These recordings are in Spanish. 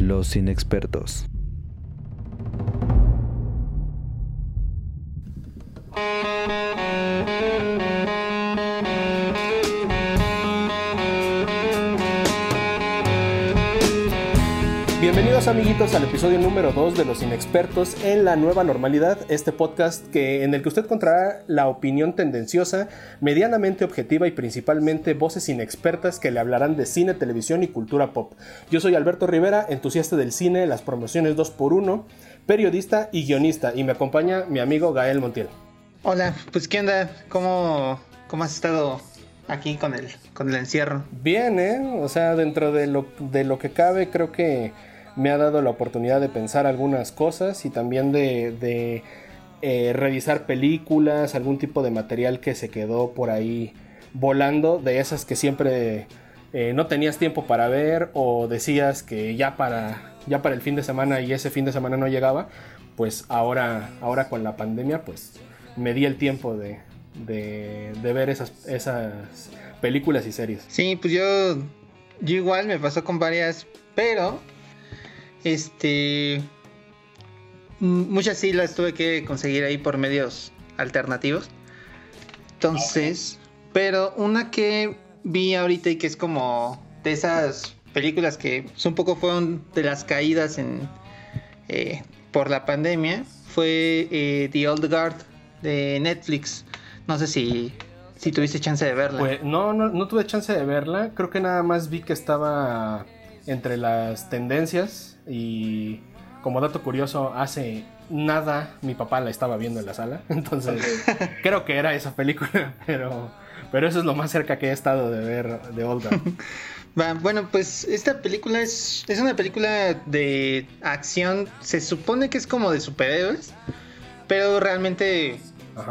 Los inexpertos. Bienvenidos al episodio número 2 de Los Inexpertos en la Nueva Normalidad, este podcast que, en el que usted encontrará la opinión tendenciosa, medianamente objetiva y principalmente voces inexpertas que le hablarán de cine, televisión y cultura pop. Yo soy Alberto Rivera, entusiasta del cine, las promociones 2x1, periodista y guionista, y me acompaña mi amigo Gael Montiel. Hola, pues ¿qué onda? ¿Cómo, cómo has estado aquí con el, con el encierro? Bien, ¿eh? O sea, dentro de lo, de lo que cabe, creo que me ha dado la oportunidad de pensar algunas cosas y también de, eh, revisar películas, algún tipo de material que se quedó por ahí volando, de esas que siempre eh, no tenías tiempo para ver o decías que ya para, ya para el fin de semana y ese fin de semana no llegaba, pues ahora, ahora con la pandemia pues me di el tiempo de, de, de ver esas, esas películas y series. Sí, pues yo, yo igual me pasó con varias, pero este. Muchas sí las tuve que conseguir ahí por medios alternativos. Entonces. Pero una que vi ahorita y que es como de esas películas que un poco fueron de las caídas en. Eh, por la pandemia. Fue eh, The Old Guard de Netflix. No sé si si tuviste chance de verla. Pues no, no, no tuve chance de verla. Creo que nada más vi que estaba entre las tendencias y como dato curioso, hace nada mi papá la estaba viendo en la sala. Entonces, creo que era esa película, pero, pero eso es lo más cerca que he estado de ver de Olga. Bueno, pues esta película es, es una película de acción. Se supone que es como de superhéroes, pero realmente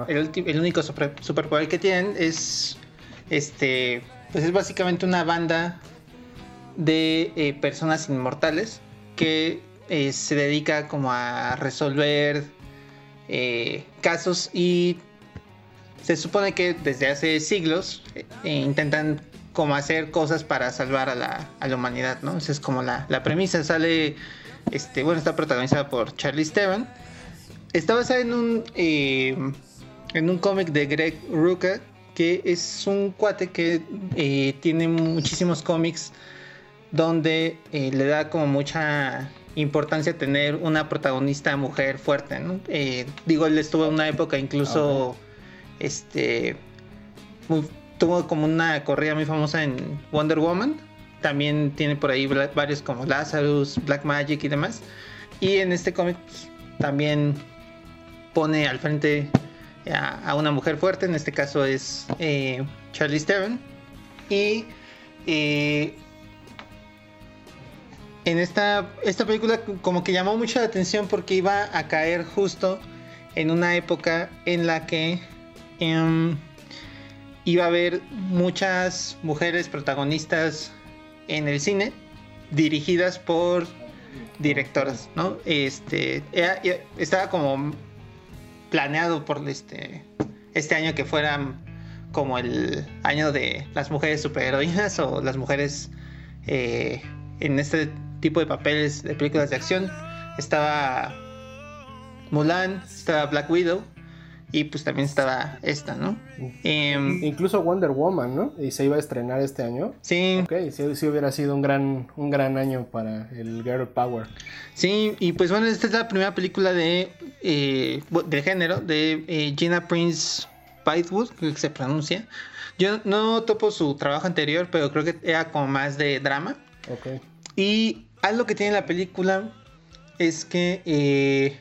el, el, único super, superpoder que tienen es este, pues es básicamente una banda de eh, personas inmortales que eh, se dedica como a resolver eh, casos y se supone que desde hace siglos eh, intentan como hacer cosas para salvar a la, a la humanidad, ¿no? Esa es como la, la, premisa. Sale, este, bueno, está protagonizada por Charlie Steven. Está basada en un, un cómic de Greg Rucka, que es un cuate que tiene muchísimos cómics donde eh, le da como mucha importancia tener una protagonista mujer fuerte, ¿no? Eh, digo, él estuvo en una época incluso, este, tuvo como una corrida muy famosa en Wonder Woman, también tiene por ahí varios como Lazarus, Black Magic y demás, y en este cómic pues, también pone al frente a, una mujer fuerte, en este caso es eh, Charlie Steven, y en esta, esta película como que llamó mucho la atención porque iba a caer justo en una época en la que em, iba a haber muchas mujeres protagonistas en el cine dirigidas por directoras, ¿no? Este estaba como planeado por este este año que fuera como el año de las mujeres superheroínas o las mujeres eh, en este tipo de papeles de películas de acción. Estaba Mulan, estaba Black Widow y pues también estaba esta, ¿no? Em, incluso Wonder Woman, ¿no? Y se iba a estrenar este año. Sí. Ok, sí, hubiera sido un gran, un gran año para el Girl Power. Sí, y pues bueno, esta es la primera película de eh, del género de eh, Gina Prince Bythewood, que se pronuncia. Yo no topo su trabajo anterior, pero creo que era como más de drama. Ok. Y algo que tiene la película es que, eh,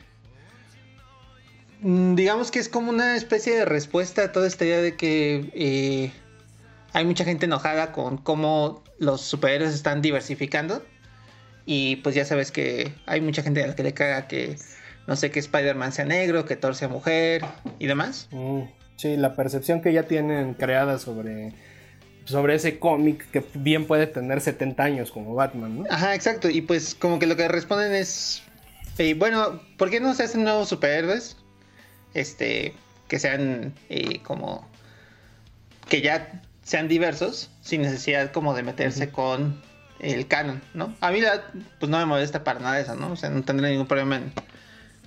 mm, digamos que es como una especie de respuesta a toda esta idea de que eh, hay mucha gente enojada con cómo los superhéroes están diversificando. Y pues ya sabes que hay mucha gente a la que le caga que, no sé, que Spider-Man sea negro, que Thor sea mujer y demás. Mm, sí, la percepción que ya tienen creada sobre sobre ese cómic que bien puede tener 70 años como Batman, ¿no? Ajá, exacto. Y pues como que lo que responden es, eh, bueno, ¿por qué no se hacen nuevos superhéroes? Este, que sean eh, como, que ya sean diversos, sin necesidad como de meterse con el canon, ¿no? A mí pues no me molesta para nada eso, ¿no? O sea, no tendré ningún problema en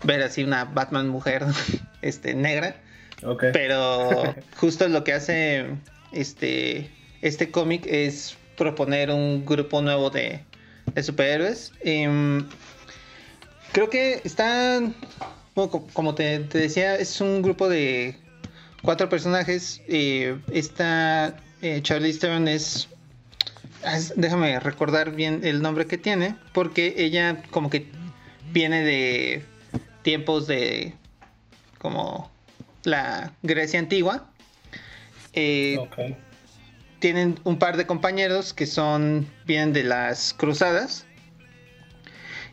ver así una Batman mujer este, negra. Pero justo lo que hace este, este cómic es proponer un grupo nuevo de, superhéroes. Em, creo que están, como te, decía, es un grupo de cuatro personajes. Eh, esta eh, Charlie Stern es déjame recordar bien el nombre que tiene, porque ella como que viene de tiempos de como la Grecia antigua. Eh, tienen un par de compañeros que son vienen de las cruzadas.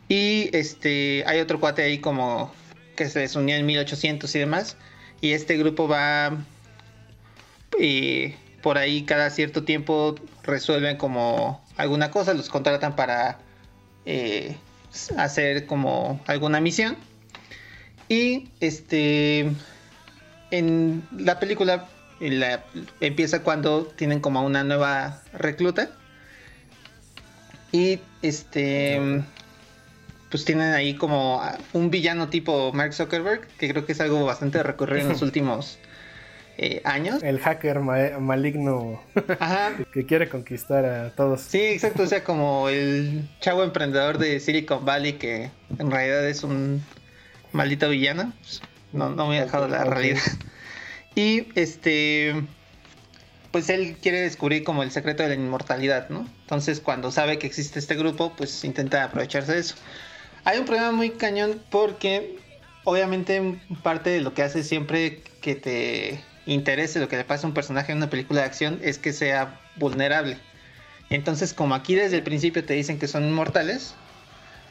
Y este hay otro cuate ahí como que se les unió en 1800 y demás. Y este grupo va y por ahí cada cierto tiempo resuelven como alguna cosa, los contratan para eh, hacer como alguna misión. Y este en la película empieza cuando tienen como una nueva recluta. Y este pues tienen ahí como un villano tipo Mark Zuckerberg, que creo que es algo bastante recurrido en los últimos eh, años. El hacker maligno que quiere conquistar a todos. Sí, exacto, o sea, como el chavo emprendedor de Silicon Valley que en realidad es un maldito villano. Pues, no, no me he dejado la realidad. Y este, pues él quiere descubrir como el secreto de la inmortalidad, ¿no? Entonces cuando sabe que existe este grupo, pues intenta aprovecharse de eso. Hay un problema muy cañón porque obviamente parte de lo que hace siempre que te interese lo que le pasa a un personaje en una película de acción es que sea vulnerable. Entonces, como aquí desde el principio te dicen que son inmortales,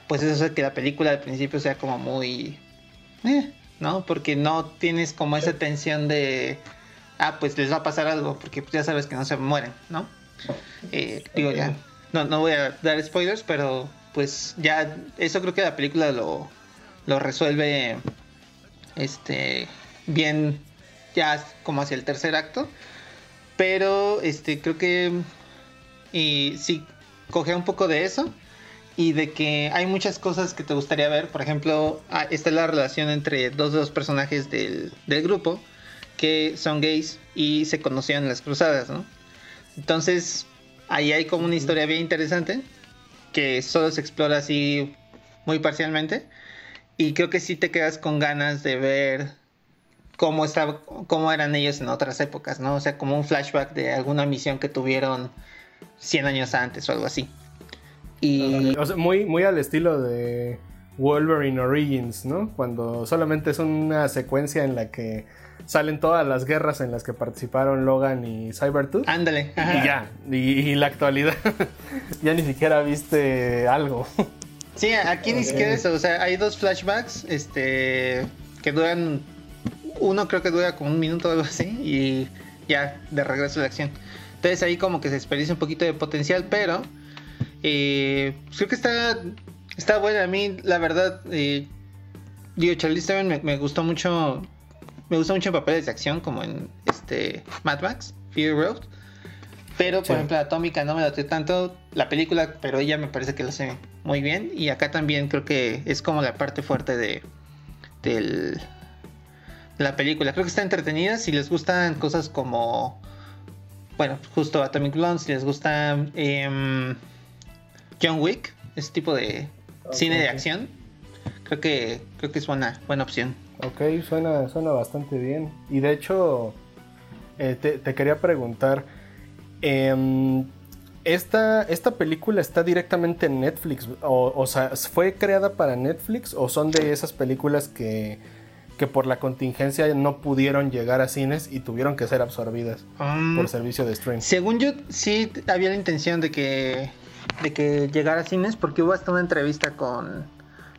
pues eso hace que la película al principio sea como muy... Eh, ¿No? Porque no tienes como esa tensión de... Ah, pues les va a pasar algo, porque ya sabes que no se mueren, ¿no? Eh, digo, ya... No, no voy a dar spoilers, pero pues ya... Eso creo que la película lo, lo resuelve este bien ya como hacia el tercer acto. Pero este creo que y sí coge un poco de eso y de que hay muchas cosas que te gustaría ver. Por ejemplo, ah, esta es la relación entre dos de los personajes del, grupo que son gays y se conocían en las cruzadas, ¿no? Entonces, ahí hay como una historia bien interesante que solo se explora así muy parcialmente. Y creo que sí te quedas con ganas de ver cómo, estaba, cómo eran ellos en otras épocas, ¿no? O sea, como un flashback de alguna misión que tuvieron 100 años antes o algo así. Y... muy, muy al estilo de Wolverine Origins, ¿no? Cuando solamente es una secuencia en la que salen todas las guerras en las que participaron Logan y Cybertooth. Ándale. Y ya, y, la actualidad, ya ni siquiera viste algo. Sí, aquí ni siquiera eso, o sea, hay dos flashbacks este, que duran uno creo que dura como un minuto o algo así y ya de regreso a la acción. Entonces ahí como que se desperdicia un poquito de potencial, pero eh, creo que está, está buena. A mí la verdad, eh, digo, Charlie Theron me, gustó mucho, me gustó mucho en papeles de acción como en este Mad Max, Fury Road. Pero, por ejemplo, Atómica no me la tanto la película, pero ella me parece que lo hace muy bien. Y acá también creo que es como la parte fuerte de, del, la película. Creo que está entretenida. Si les gustan cosas como. Bueno, justo Atomic Blonde, si les gusta em, John Wick, ese tipo de cine de acción, creo que creo que es buena, buena opción. Ok, suena, suena bastante bien. Y de hecho, eh, te, quería preguntar. Em, esta, esta película está directamente en Netflix. O, o sea, ¿fue creada para Netflix? ¿O son de esas películas que que por la contingencia no pudieron llegar a cines y tuvieron que ser absorbidas um, por servicio de stream. Según yo, sí había la intención de que, de que llegara a cines porque hubo hasta una entrevista con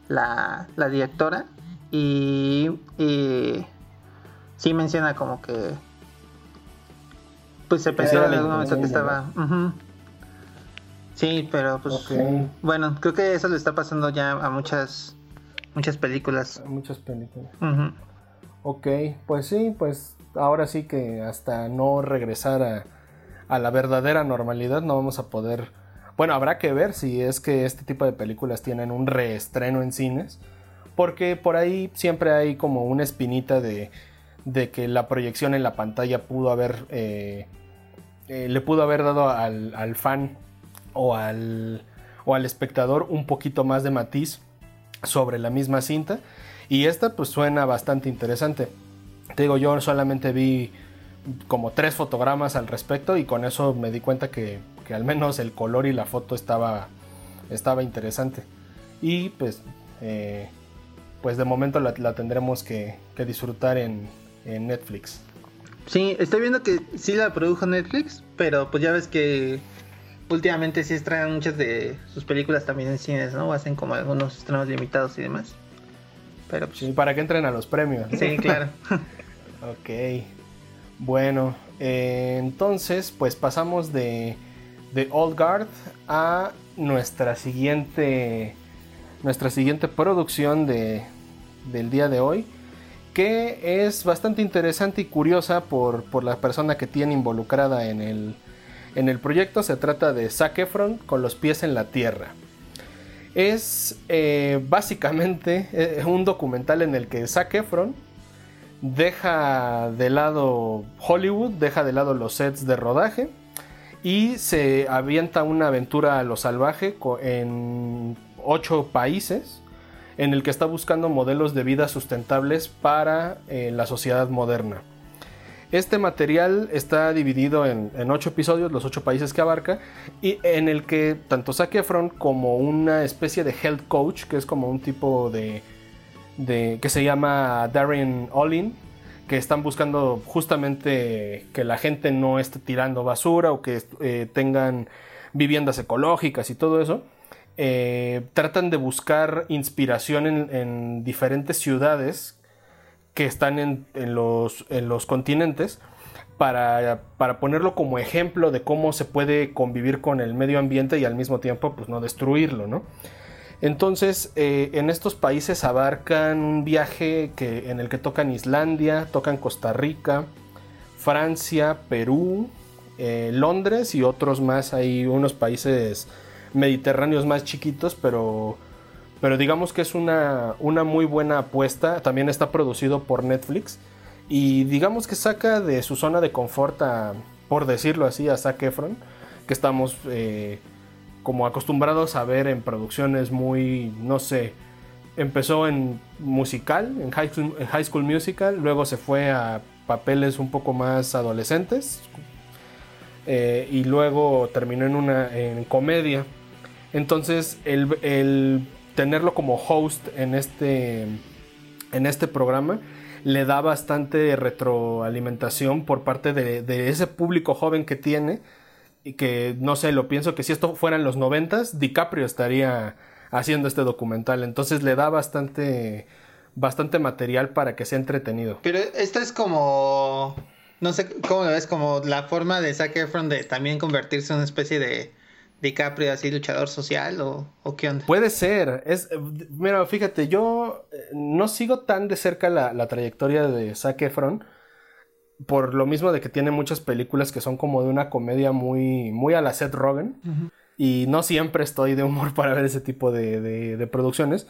la, directora y, y, sí menciona como que pues se pensó en algún momento que estaba... Sí, pero pues bueno, creo que eso le está pasando ya a muchas Muchas películas. Muchas películas. Ok, pues sí, pues ahora sí que hasta no regresar a, la verdadera normalidad no vamos a poder bueno, habrá que ver si es que este tipo de películas tienen un reestreno en cines, porque por ahí siempre hay como una espinita de, de que la proyección en la pantalla pudo haber, eh, eh, le pudo haber dado al, al fan o al, o al espectador un poquito más de matiz sobre la misma cinta. Y esta pues suena bastante interesante. Te digo, yo solamente vi como tres fotogramas al respecto y con eso me di cuenta que, al menos el color y la foto estaba, estaba interesante. Y pues, eh, pues de momento la, tendremos que, disfrutar en, en, Netflix. Sí, estoy viendo que sí la produjo Netflix, pero pues ya ves que últimamente sí extraen muchas de sus películas también en cines, ¿no? Hacen como algunos estrenos limitados y demás. Pero pues... Sí, para que entren a los premios. Sí, claro. ok. Bueno, eh, entonces pues pasamos de, de Old Guard a nuestra siguiente nuestra siguiente producción de, del día de hoy que es bastante interesante y curiosa por, por la persona que tiene involucrada en el, en el proyecto se trata de Zac Efron con los pies en la tierra. Es eh, básicamente eh, un documental en el que Zac Efron deja de lado Hollywood, deja de lado los sets de rodaje y se avienta una aventura a lo salvaje en ocho países en el que está buscando modelos de vida sustentables para eh, la sociedad moderna. Este material está dividido en, ocho episodios, los ocho países que abarca, y en el que tanto Zac Efron como una especie de health coach, que es como un tipo de, que se llama Darren Olin, que están buscando justamente que la gente no esté tirando basura o que eh, tengan viviendas ecológicas y todo eso. Eh, tratan de buscar inspiración en diferentes ciudades que están en, los, continentes para, ponerlo como ejemplo de cómo se puede convivir con el medio ambiente y al mismo tiempo pues no destruirlo, ¿no? Entonces, eh, en estos países abarcan un viaje que, en el que tocan Islandia, tocan Costa Rica, Francia, Perú, eh, Londres y otros más. Hay unos países mediterráneos más chiquitos, pero pero digamos que es una, muy buena apuesta. También está producido por Netflix. Y digamos que saca de su zona de confort, por decirlo así, a Zac Efron. Que estamos eh, como acostumbrados a ver en producciones muy, no sé. Empezó en musical, en high, school, Musical. Luego se fue a papeles un poco más adolescentes. Eh, y luego terminó en una en comedia. Entonces el tenerlo como host en este, en este programa le da bastante retroalimentación por parte de, ese público joven que tiene que no sé, lo pienso que si esto fuera en los noventas, DiCaprio estaría haciendo este documental, entonces le da bastante bastante material para que sea entretenido. Pero esto es como no sé cómo lo ves como la forma de Zac Efron de también convertirse en una especie de DiCaprio así luchador social o, o, qué onda? Puede ser. Es, mira, fíjate, yo eh, no sigo tan de cerca la, trayectoria de Zac Efron. Por lo mismo de que tiene muchas películas que son como de una comedia muy, muy a la Seth Rogen. Y no siempre estoy de humor para ver ese tipo de, de, producciones.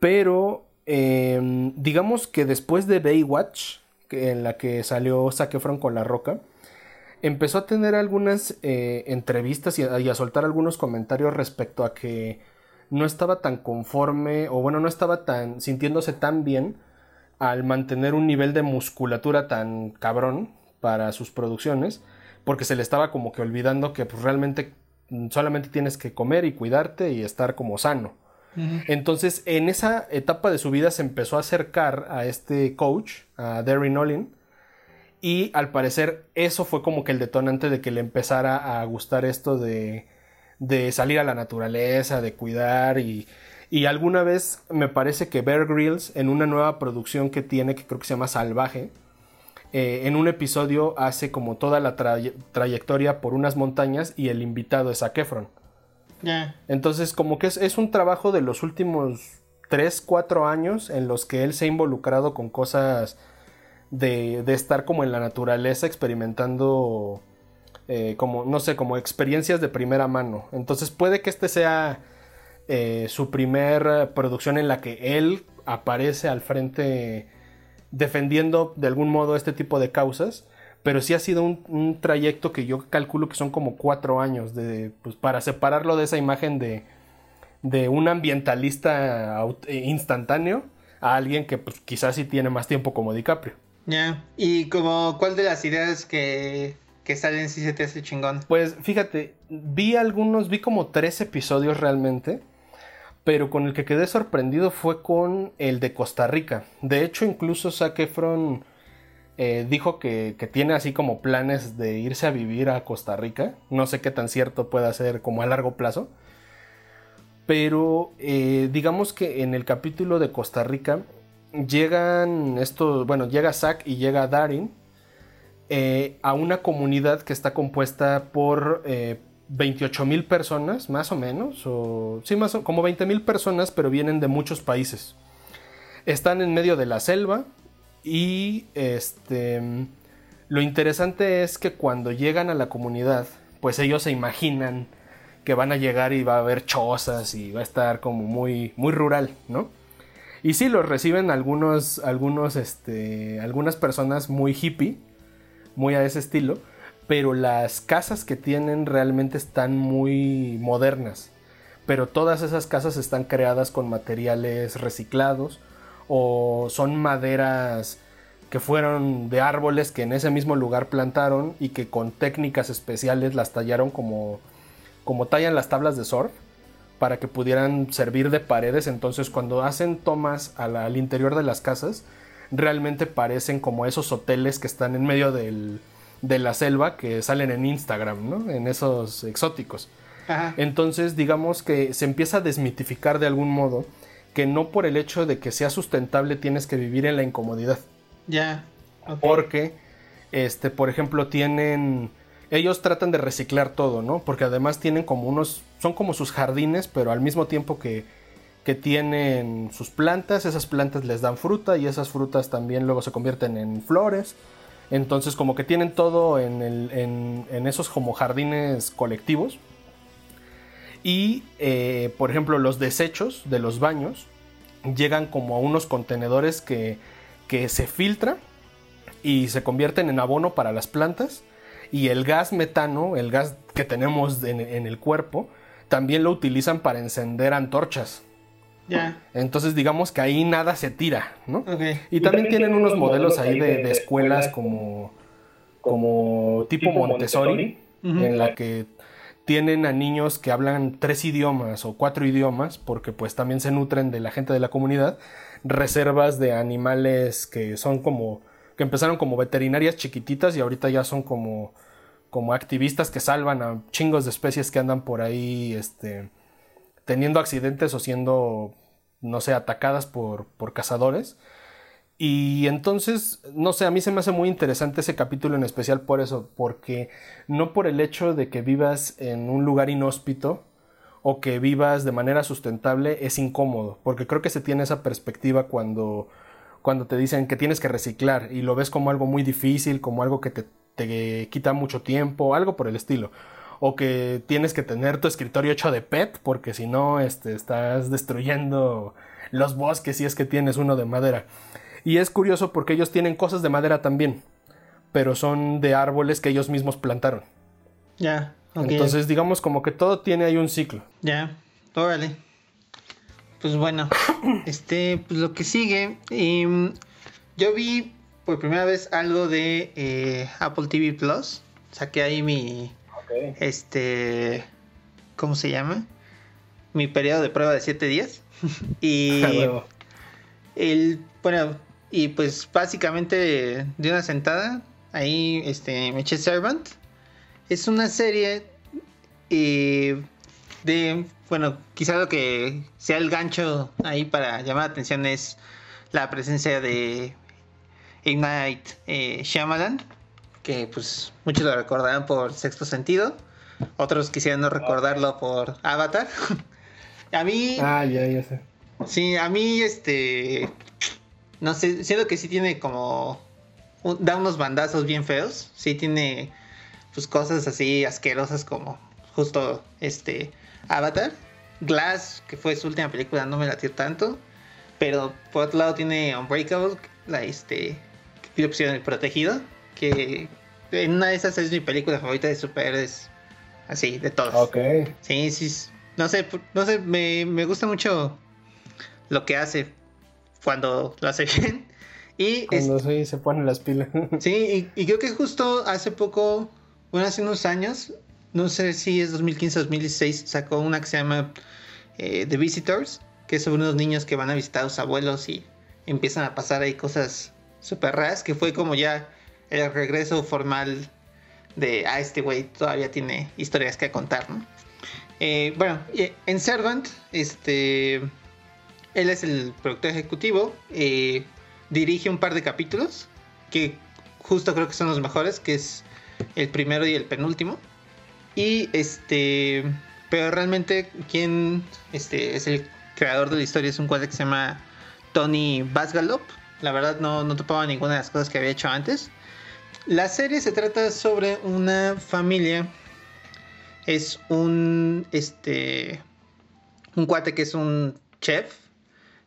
Pero em, digamos que después de Baywatch, que, en la que salió Zac Efron con La Roca, empezó a tener algunas eh, entrevistas y a, soltar algunos comentarios respecto a que no estaba tan conforme o bueno, no estaba tan sintiéndose tan bien al mantener un nivel de musculatura tan cabrón para sus producciones, porque se le estaba como que olvidando que pues, realmente solamente tienes que comer y cuidarte y estar como sano. Entonces, en esa etapa de su vida se empezó a acercar a este coach, a Darren Olin, y al parecer eso fue como que el detonante de que le empezara a gustar esto de, de salir a la naturaleza, de cuidar y, y alguna vez me parece que Bear Grylls en una nueva producción que tiene que creo que se llama Salvaje, eh, en un episodio hace como toda la trayectoria por unas montañas y el invitado es a Efron. Entonces como que es, es un trabajo de los últimos 3, 4 años en los que él se ha involucrado con cosas de, estar como en la naturaleza experimentando eh, como, no sé, como experiencias de primera mano. Entonces puede que este sea eh, su primer producción en la que él aparece al frente defendiendo de algún modo este tipo de causas. Pero sí ha sido un, trayecto que yo calculo que son como cuatro años de, pues, para separarlo de esa imagen de, de un ambientalista instantáneo a alguien que pues, quizás sí tiene más tiempo como DiCaprio. Ya, ¿y como cuál de las ideas que, que salen si se te hace chingón? Pues fíjate, vi algunos, vi como tres episodios realmente, pero con el que quedé sorprendido fue con el de Costa Rica. De hecho, incluso Zac Efron eh, dijo que, que, tiene así como planes de irse a vivir a Costa Rica. No sé qué tan cierto pueda ser como a largo plazo. Pero eh, digamos que en el capítulo de Costa Rica llegan estos, bueno, llega Zack y llega Darin eh, a una comunidad que está compuesta por 28 eh, mil personas, más o menos, o sí, más o, como 20 mil personas, pero vienen de muchos países. Están en medio de la selva y este, lo interesante es que cuando llegan a la comunidad, pues ellos se imaginan que van a llegar y va a haber chozas y va a estar como muy, muy rural, ¿no? Y sí, los reciben algunos, algunos, este, algunas personas muy hippie, muy a ese estilo, pero las casas que tienen realmente están muy modernas. Pero todas esas casas están creadas con materiales reciclados o son maderas que fueron de árboles que en ese mismo lugar plantaron y que con técnicas especiales las tallaron como como tallan las tablas de surf para que pudieran servir de paredes. Entonces cuando hacen tomas al, interior de las casas, realmente parecen como esos hoteles que están en medio de la selva que salen en Instagram, ¿no? En esos exóticos. Entonces digamos que se empieza a desmitificar de algún modo que no por el hecho de que sea sustentable tienes que vivir en la incomodidad. Ya. Porque, este, por ejemplo, tienen ellos tratan de reciclar todo, ¿no? Porque además tienen como unos, son como sus jardines, pero al mismo tiempo que, que tienen sus plantas, esas plantas les dan fruta y esas frutas también luego se convierten en flores. Entonces como que tienen todo en, esos como jardines colectivos. Y, eh, por ejemplo, los desechos de los baños llegan como a unos contenedores que, que se filtran y se convierten en abono para las plantas y el gas metano, el gas que tenemos en, el cuerpo, también lo utilizan para encender antorchas. Ya. Entonces digamos que ahí nada se tira, ¿no? Y, también, tienen unos modelos ahí de, escuelas como, como tipo, Montessori, en la que tienen a niños que hablan tres idiomas o cuatro idiomas, porque pues también se nutren de la gente de la comunidad, reservas de animales que son como que empezaron como veterinarias chiquititas y ahorita ya son como, como activistas que salvan a chingos de especies que andan por ahí este, teniendo accidentes o siendo, no sé, atacadas por, por cazadores. Y entonces, no sé, a mí se me hace muy interesante ese capítulo en especial por eso, porque no por el hecho de que vivas en un lugar inhóspito o que vivas de manera sustentable es incómodo, porque creo que se tiene esa perspectiva cuando cuando te dicen que tienes que reciclar y lo ves como algo muy difícil, como algo que te, quita mucho tiempo, algo por el estilo. O que tienes que tener tu escritorio hecho de PET porque si no este, estás destruyendo los bosques si es que tienes uno de madera. Y es curioso porque ellos tienen cosas de madera también, pero son de árboles que ellos mismos plantaron. Ya. Entonces digamos como que todo tiene ahí un ciclo. Ya, órale pues bueno, este, pues lo que sigue, em, yo vi por primera vez algo de eh, Apple TV Plus, saqué ahí mi, este, ¿cómo se llama? Mi periodo de prueba de 7 días. y el, bueno, y pues básicamente de una sentada, ahí este, me eché Servant. Es una serie eh, de bueno, quizá lo que sea el gancho ahí para llamar la atención es la presencia de Ignite eh, Shyamalan, que pues muchos lo recordarán por Sexto Sentido, otros quisieran no recordarlo por Avatar. a mí... Ah, ya, ya sé. Sí, a mí este... No sé, siento que sí tiene como... da unos bandazos bien feos, sí tiene pues cosas así asquerosas como justo este Avatar. Glass, que fue su última película, no me latió tanto. Pero por otro lado tiene Unbreakable, la este, que opción El Protegido, que en una de esas es mi película favorita de superhéroes, así, de todas. Ok. Sí, sí, no sé, no sé, me, me gusta mucho lo que hace cuando lo hace bien. Y cuando se pone las pilas. sí, y, creo que justo hace poco, bueno, hace unos años, no sé si es 2015 o 2016, sacó una que se llama eh, The Visitors, que es sobre unos niños que van a visitar a sus abuelos y empiezan a pasar ahí cosas súper raras, que fue como ya el regreso formal de, ah, este güey todavía tiene historias que contar, ¿no? Eh, bueno, en Servant, este, él es el productor ejecutivo, eh, dirige un par de capítulos, que justo creo que son los mejores, que es el primero y el penúltimo. Y este, pero realmente quien este, es el creador de la historia es un cuadro que se llama Tony Basgalop. La verdad no, no topaba ninguna de las cosas que había hecho antes. La serie se trata sobre una familia. Es un este un cuate que es un chef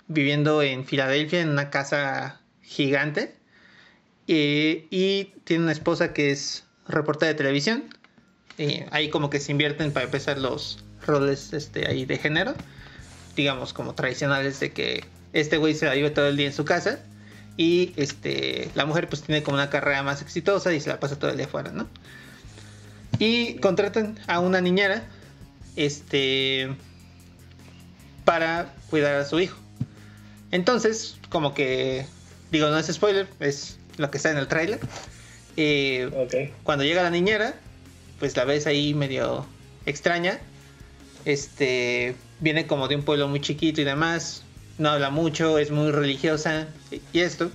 viviendo en Filadelfia en una casa gigante. Eh, y tiene una esposa que es reportera de televisión. Ahí como que se invierten para empezar los roles este, ahí de género. Digamos como tradicionales de que este güey se la vive todo el día en su casa. Y este, la mujer pues tiene como una carrera más exitosa y se la pasa todo el día afuera, ¿no? Y contratan a una niñera este, para cuidar a su hijo. Entonces, como que, digo, no es spoiler, es lo que está en el tráiler. Eh, cuando llega la niñera, pues la ves ahí medio extraña. Este, viene como de un pueblo muy chiquito y demás. No habla mucho, es muy religiosa y esto.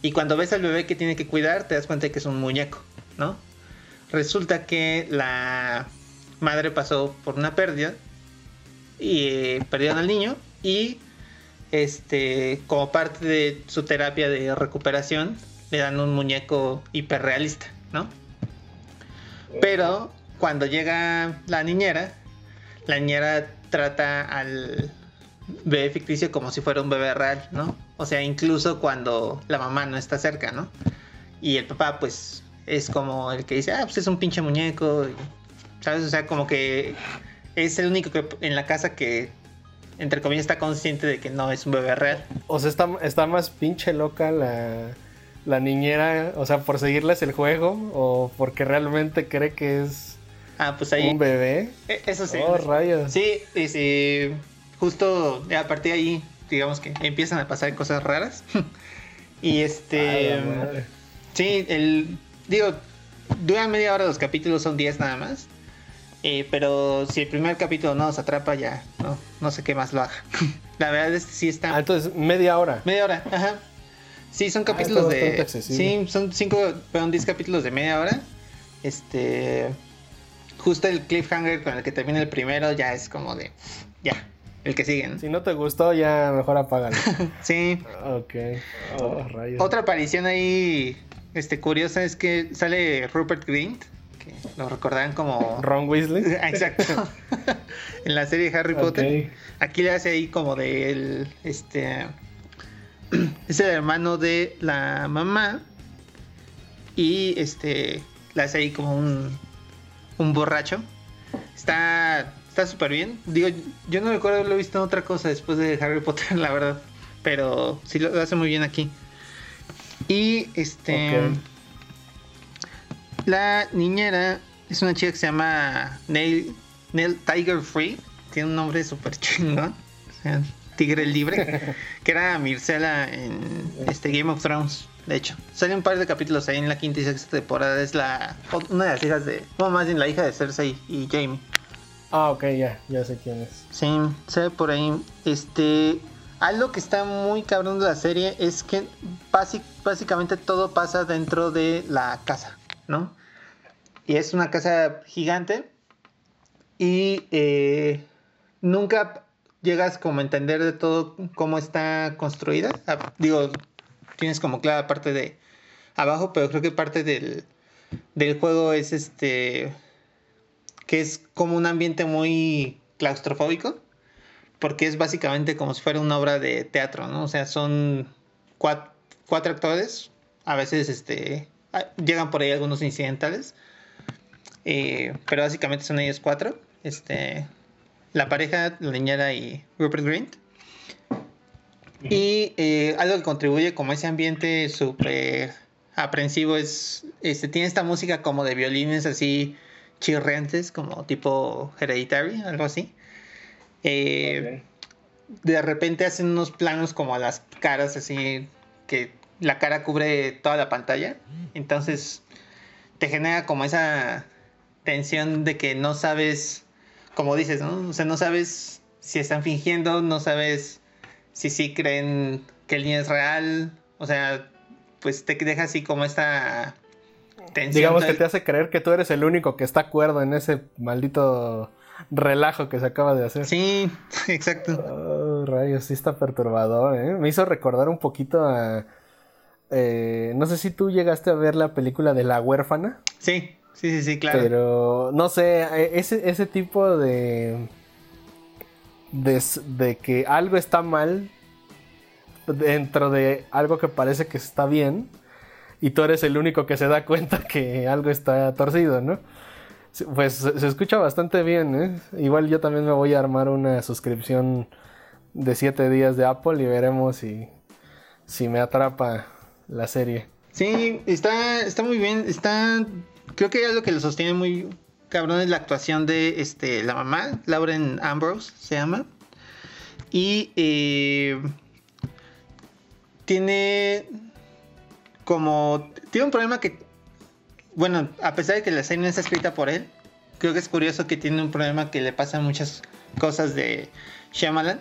Y cuando ves al bebé que tiene que cuidar, te das cuenta que es un muñeco, ¿no? Resulta que la madre pasó por una pérdida y eh, perdieron al niño y este, como parte de su terapia de recuperación, le dan un muñeco hiperrealista, ¿no? Pero cuando llega la niñera, la niñera trata al bebé ficticio como si fuera un bebé real, ¿no? O sea, incluso cuando la mamá no está cerca, ¿no? Y el papá, pues, es como el que dice, ah, pues es un pinche muñeco, ¿sabes? O sea, como que es el único que en la casa que entre comillas, está consciente de que no es un bebé real. O sea, está, está más pinche loca la, niñera, o sea, por seguirles el juego o porque realmente cree que es ah, pues ahí, un bebé. E, eso sí. Oh, rayos. Sí, y sí, justo a partir de ahí, digamos que empiezan a pasar cosas raras. y este... sí, el... Digo, dura media hora los capítulos, son 10 nada más. Eh, pero si el primer capítulo no nos atrapa, ya no, no sé qué más lo haga. La verdad es que sí está. Ah, entonces media hora. Media hora, ajá. Sí, son ah, capítulos de. Sí, son cinco, perdón, diez capítulos de media hora. Este. Justo el cliffhanger con el que termina el primero ya es como de. Ya, el que sigue. Si no te gustó, ya mejor apágalo. sí. Ok. Oh, Otra aparición ahí este, curiosa es que sale Rupert Grint lo recordarán como Ron Weasley. Exacto. en la serie de Harry Potter. Aquí le hace ahí como de él, este, es el hermano de la mamá y este, le hace ahí como un, un borracho. Está está súper bien. Digo, yo no recuerdo haberlo visto en otra cosa después de Harry Potter, la verdad. Pero sí lo, hace muy bien aquí. Y este. La niñera es una chica que se llama Neil, Tiger Free. Tiene un nombre súper chingón. O sea, Tigre Libre. que era Mircela en este Game of Thrones. De hecho, sale un par de capítulos ahí en la quinta y sexta temporada. Es la una de las hijas de. No, más bien la hija de Cersei y Jamie. Ah, ok, ya, ya sé quién es. Sí, se por ahí. Este. Algo que está muy cabrón de la serie es que básicamente todo pasa dentro de la casa. ¿no? Y es una casa gigante y eh, nunca llegas como a entender de todo cómo está construida. Ah, digo, tienes como clara parte de abajo, pero creo que parte del del juego es este que es como un ambiente muy claustrofóbico porque es básicamente como si fuera una obra de teatro, ¿no? O sea, son cuatro, actores, a veces este llegan por ahí algunos incidentales, eh, pero básicamente son ellos cuatro, este la pareja, la niñera y Rupert Grint. Y eh, algo que contribuye como ese ambiente súper aprensivo es, este, tiene esta música como de violines así chirriantes, como tipo Hereditary, algo así. Eh, de repente hacen unos planos como a las caras, así que la cara cubre toda la pantalla. Entonces te genera como esa tensión de que no sabes, como dices, ¿no? O sea, no sabes si están fingiendo, no sabes si sí creen que el niño es real. O sea, pues te deja así como esta tensión. Digamos que te hace creer que tú eres el único que está acuerdo en ese maldito relajo que se acaba de hacer. Sí, exacto. Oh, rayos, sí está perturbador, ¿eh? Me hizo recordar un poquito a... Eh, no sé si tú llegaste a ver la película de La huérfana. Sí, sí, sí, sí, claro. Pero, no sé, e, ese, ese tipo de, de... De que algo está mal dentro de algo que parece que está bien y tú eres el único que se da cuenta que algo está torcido, ¿no? Pues se escucha bastante bien, ¿eh? Igual yo también me voy a armar una suscripción de 7 días de Apple y veremos si, si me atrapa la serie. Sí, está, está muy bien. Está. Creo que algo que lo sostiene muy cabrón es la actuación de este, la mamá, Lauren Ambrose se llama. Y eh, tiene como. Tiene un problema que bueno, a pesar de que la serie no está escrita por él, creo que es curioso que tiene un problema que le pasan muchas cosas de Shyamalan,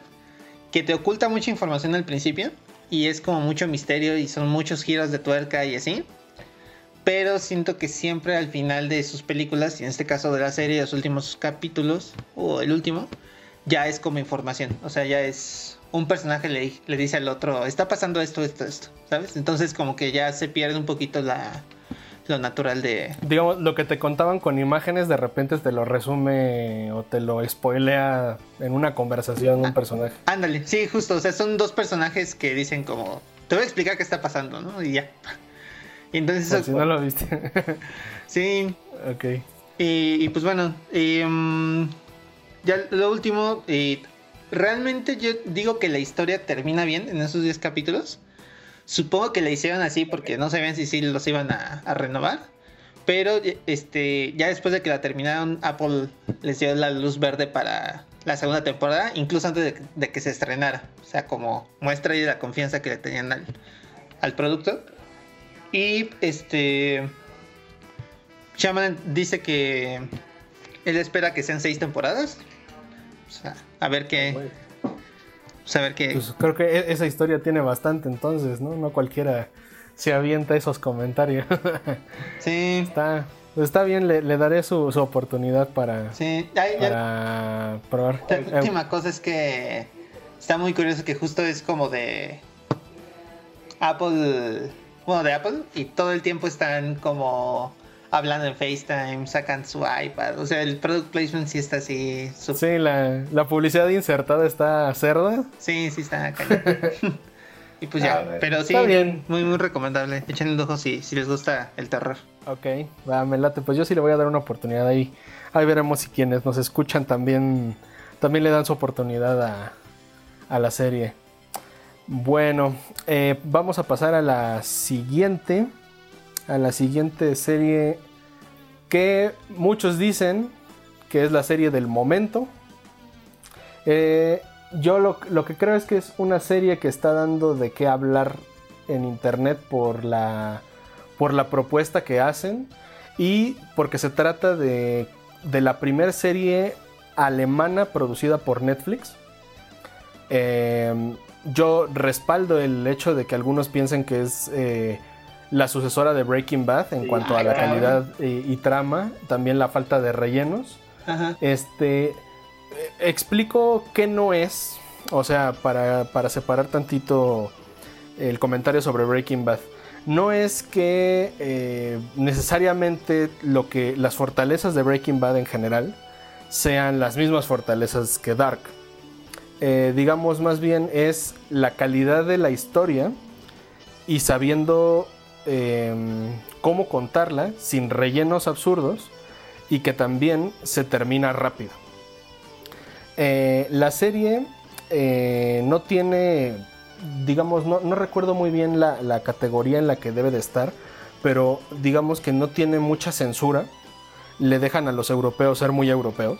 que te oculta mucha información al principio y es como mucho misterio y son muchos giros de tuerca y así. Pero siento que siempre al final de sus películas, y en este caso de la serie, los últimos capítulos, o el último, ya es como información. O sea, ya es un personaje le, le dice al otro, está pasando esto, esto, esto, ¿sabes? Entonces como que ya se pierde un poquito la, lo natural de... Digamos, lo que te contaban con imágenes de repente te lo resume o te lo spoilea en una conversación un ah, personaje. Ándale, sí, justo, o sea, son dos personajes que dicen como, te voy a explicar qué está pasando, ¿no? Y ya. Y entonces... si no lo viste. sí. Ok. Y, pues bueno, mm, ya lo último, realmente yo digo que la historia termina bien en esos 10 capítulos. Supongo que le hicieron así porque no sabían si sí los iban a, renovar. Pero este, ya después de que la terminaron, Apple les dio la luz verde para la segunda temporada, incluso antes de, que se estrenara. O sea, como muestra de la confianza que le tenían al, al producto. Y este. Shaman dice que él espera que sean seis temporadas. O sea, a ver qué, saber que... Pues creo que e-, esa historia tiene bastante entonces, ¿no? No cualquiera se avienta esos comentarios. sí. Está, está bien, le, daré su, oportunidad para, sí. para probar. La eh, última cosa es que está muy curioso que justo es como de Apple, bueno, de Apple, y todo el tiempo están como hablando en FaceTime, sacan su iPad. O sea, el product placement sí está así. Sí, la, la, publicidad insertada está cerda. Sí, sí está y pues ya, pero sí, bien. muy, muy recomendable. Echen el ojo si, si les gusta el terror. Ok, va, me late. Pues yo sí le voy a dar una oportunidad ahí. Ahí veremos si quienes nos escuchan también, también le dan su oportunidad a, a la serie. Bueno, eh, vamos a pasar a la siguiente a la siguiente serie que muchos dicen que es la serie del momento. Eh, yo lo, que creo es que es una serie que está dando de qué hablar en internet por la, por la propuesta que hacen y porque se trata de, de la primera serie alemana producida por Netflix. Eh, yo respaldo el hecho de que algunos piensen que es eh, la sucesora de Breaking Bad en cuanto a la calidad y, trama, también la falta de rellenos. Este, explico qué no es, o sea, para, separar tantito el comentario sobre Breaking Bad. no es que eh, necesariamente lo que las fortalezas de Breaking Bad en general sean las mismas fortalezas que Dark. Eh, digamos más bien es la calidad de la historia y sabiendo em, cómo contarla sin rellenos absurdos y que también se termina rápido. Eh, la serie no tiene digamos, no, recuerdo muy bien la, categoría en la que debe de estar, pero digamos que no tiene mucha censura. Le dejan a los europeos ser muy europeos.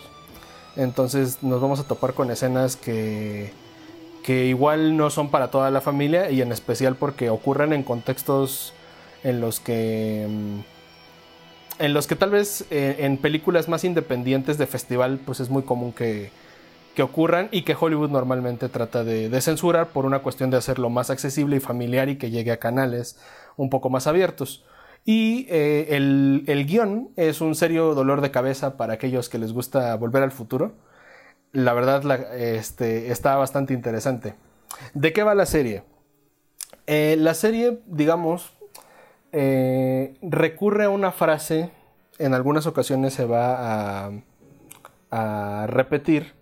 Entonces nos vamos a topar con escenas que, que igual no son para toda la familia y en especial porque ocurren en contextos en los que mm, en los que tal vez eh, en películas más independientes de festival pues es muy común que, que ocurran y que Hollywood normalmente trata de, censurar por una cuestión de hacerlo más accesible y familiar y que llegue a canales un poco más abiertos. Y eh, el, el, guion es un serio dolor de cabeza para aquellos que les gusta volver al futuro. La verdad este, está bastante interesante. ¿De qué va la serie? Eh, la serie, digamos, eh, recurre a una frase, en algunas ocasiones se va a, a repetir,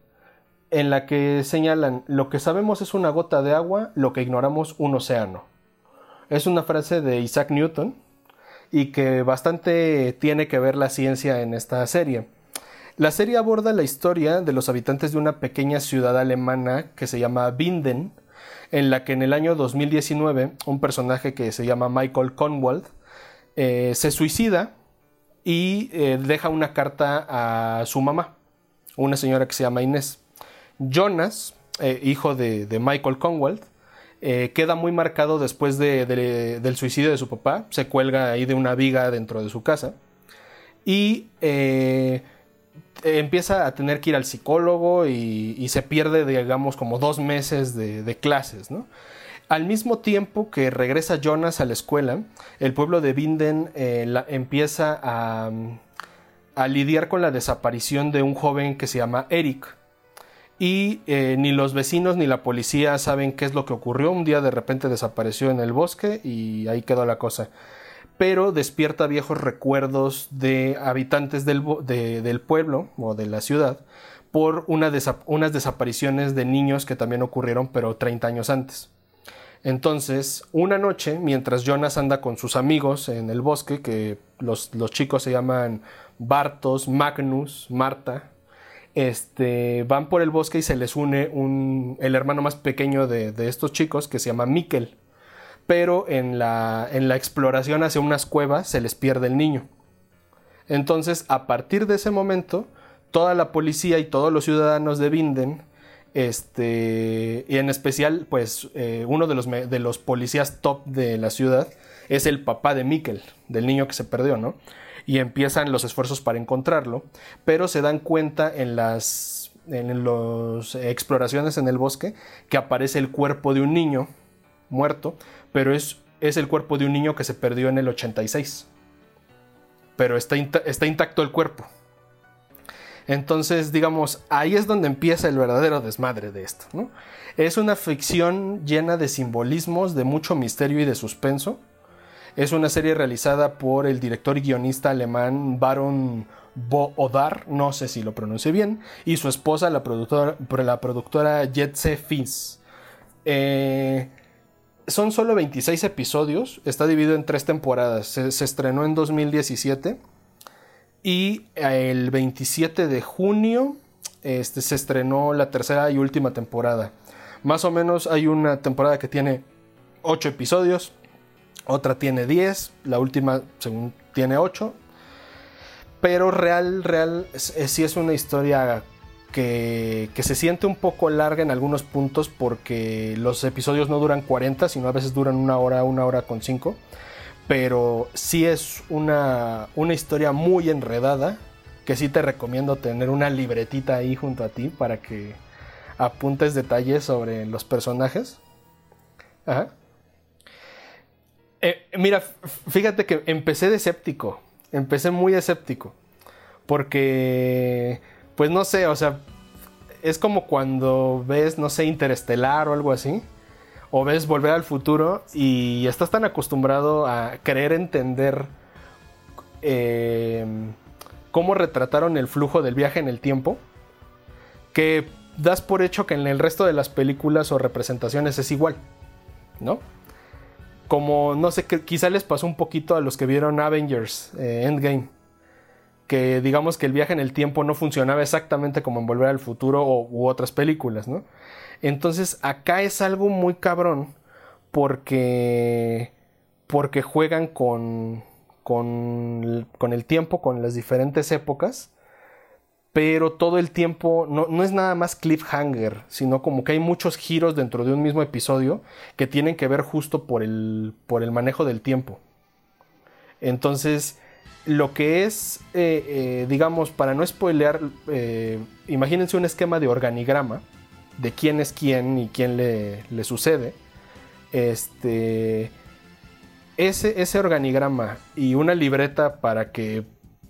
en la que señalan lo que sabemos es una gota de agua, lo que ignoramos un océano. Es una frase de Isaac Newton y que bastante tiene que ver la ciencia en esta serie. La serie aborda la historia de los habitantes de una pequeña ciudad alemana que se llama Binden, en la que en el año 2019 un personaje que se llama Michael Conwald eh, se suicida y eh, deja una carta a su mamá, una señora que se llama Inés. Jonas, eh, hijo de, Michael Conwald, eh, queda muy marcado después del suicidio de su papá, se cuelga ahí de una viga dentro de su casa y empieza a tener que ir al psicólogo y, se pierde, digamos, como dos meses de, clases, Al mismo tiempo que regresa Jonas a la escuela, el pueblo de Binden empieza a, a lidiar con la desaparición de un joven que se llama Eric y eh, ni los vecinos ni la policía saben qué es lo que ocurrió. Un día de repente desapareció en el bosque y ahí quedó la cosa. Pero despierta viejos recuerdos de habitantes del, pueblo o de la ciudad por unas desapariciones de niños que también ocurrieron pero 30 años antes. Entonces, una noche, mientras Jonas anda con sus amigos en el bosque, que los, los chicos se llaman Bartos, Magnus, Marta, este, van por el bosque y se les une el hermano más pequeño de, estos chicos que se llama Mikkel. Pero en la, en la exploración hacia unas cuevas se les pierde el niño. Entonces, a partir de ese momento, toda la policía y todos los ciudadanos de Binden, este, y en especial, pues eh, uno de los, de los policías top de la ciudad es el papá de Mikkel, del niño que se perdió, ¿no? y empiezan los esfuerzos para encontrarlo, pero se dan cuenta en las en las exploraciones en el bosque que aparece el cuerpo de un niño muerto, pero es, es el cuerpo de un niño que se perdió en el 86. Pero está, está intacto el cuerpo. Entonces, digamos, ahí es donde empieza el verdadero desmadre de esto. ¿no? Es una ficción llena de simbolismos, de mucho misterio y de suspenso es una serie realizada por el director y guionista alemán Baron Boodar, no sé si lo pronuncie bien, y su esposa, la productora, la productora Jetse Fins. Eh, son solo 26 episodios, está dividido en tres temporadas. Se, estrenó en 2017 y el 27 de junio este, se estrenó la tercera y última temporada. Más o menos hay una temporada que tiene 8 episodios, otra tiene 10, la última según tiene 8. Pero real, real, sí es una historia que, que, se siente un poco larga en algunos puntos porque los episodios no duran 40, sino a veces duran una hora, una hora con 5. Pero sí es una, una historia muy enredada que sí te recomiendo tener una libretita ahí junto a ti para que apuntes detalles sobre los personajes. Ajá. Eh, mira, fíjate que empecé de escéptico. Empecé muy escéptico. Porque, pues no sé, o sea, es como cuando ves, no sé, Interestelar o algo así. o ves Volver al Futuro y estás tan acostumbrado a querer entender eh, cómo retrataron el flujo del viaje en el tiempo, que das por hecho que en el resto de las películas o representaciones es igual, ¿no? Como, no sé, quizá les pasó un poquito a los que vieron Avengers eh, Endgame, que digamos que el viaje en el tiempo no funcionaba exactamente como en Volver al Futuro o, u otras películas, ¿no? Entonces acá es algo muy cabrón porque, porque juegan con, con, con el tiempo, con las diferentes épocas pero todo el tiempo no, no, es nada más cliffhanger, sino como que hay muchos giros dentro de un mismo episodio que tienen que ver justo por el, por el manejo del tiempo. Entonces, lo que es, eh, eh, digamos, para no spoilear, eh, imagínense un esquema de organigrama de quién es quién y quién le, le sucede. Este, ese, ese organigrama y una libreta para que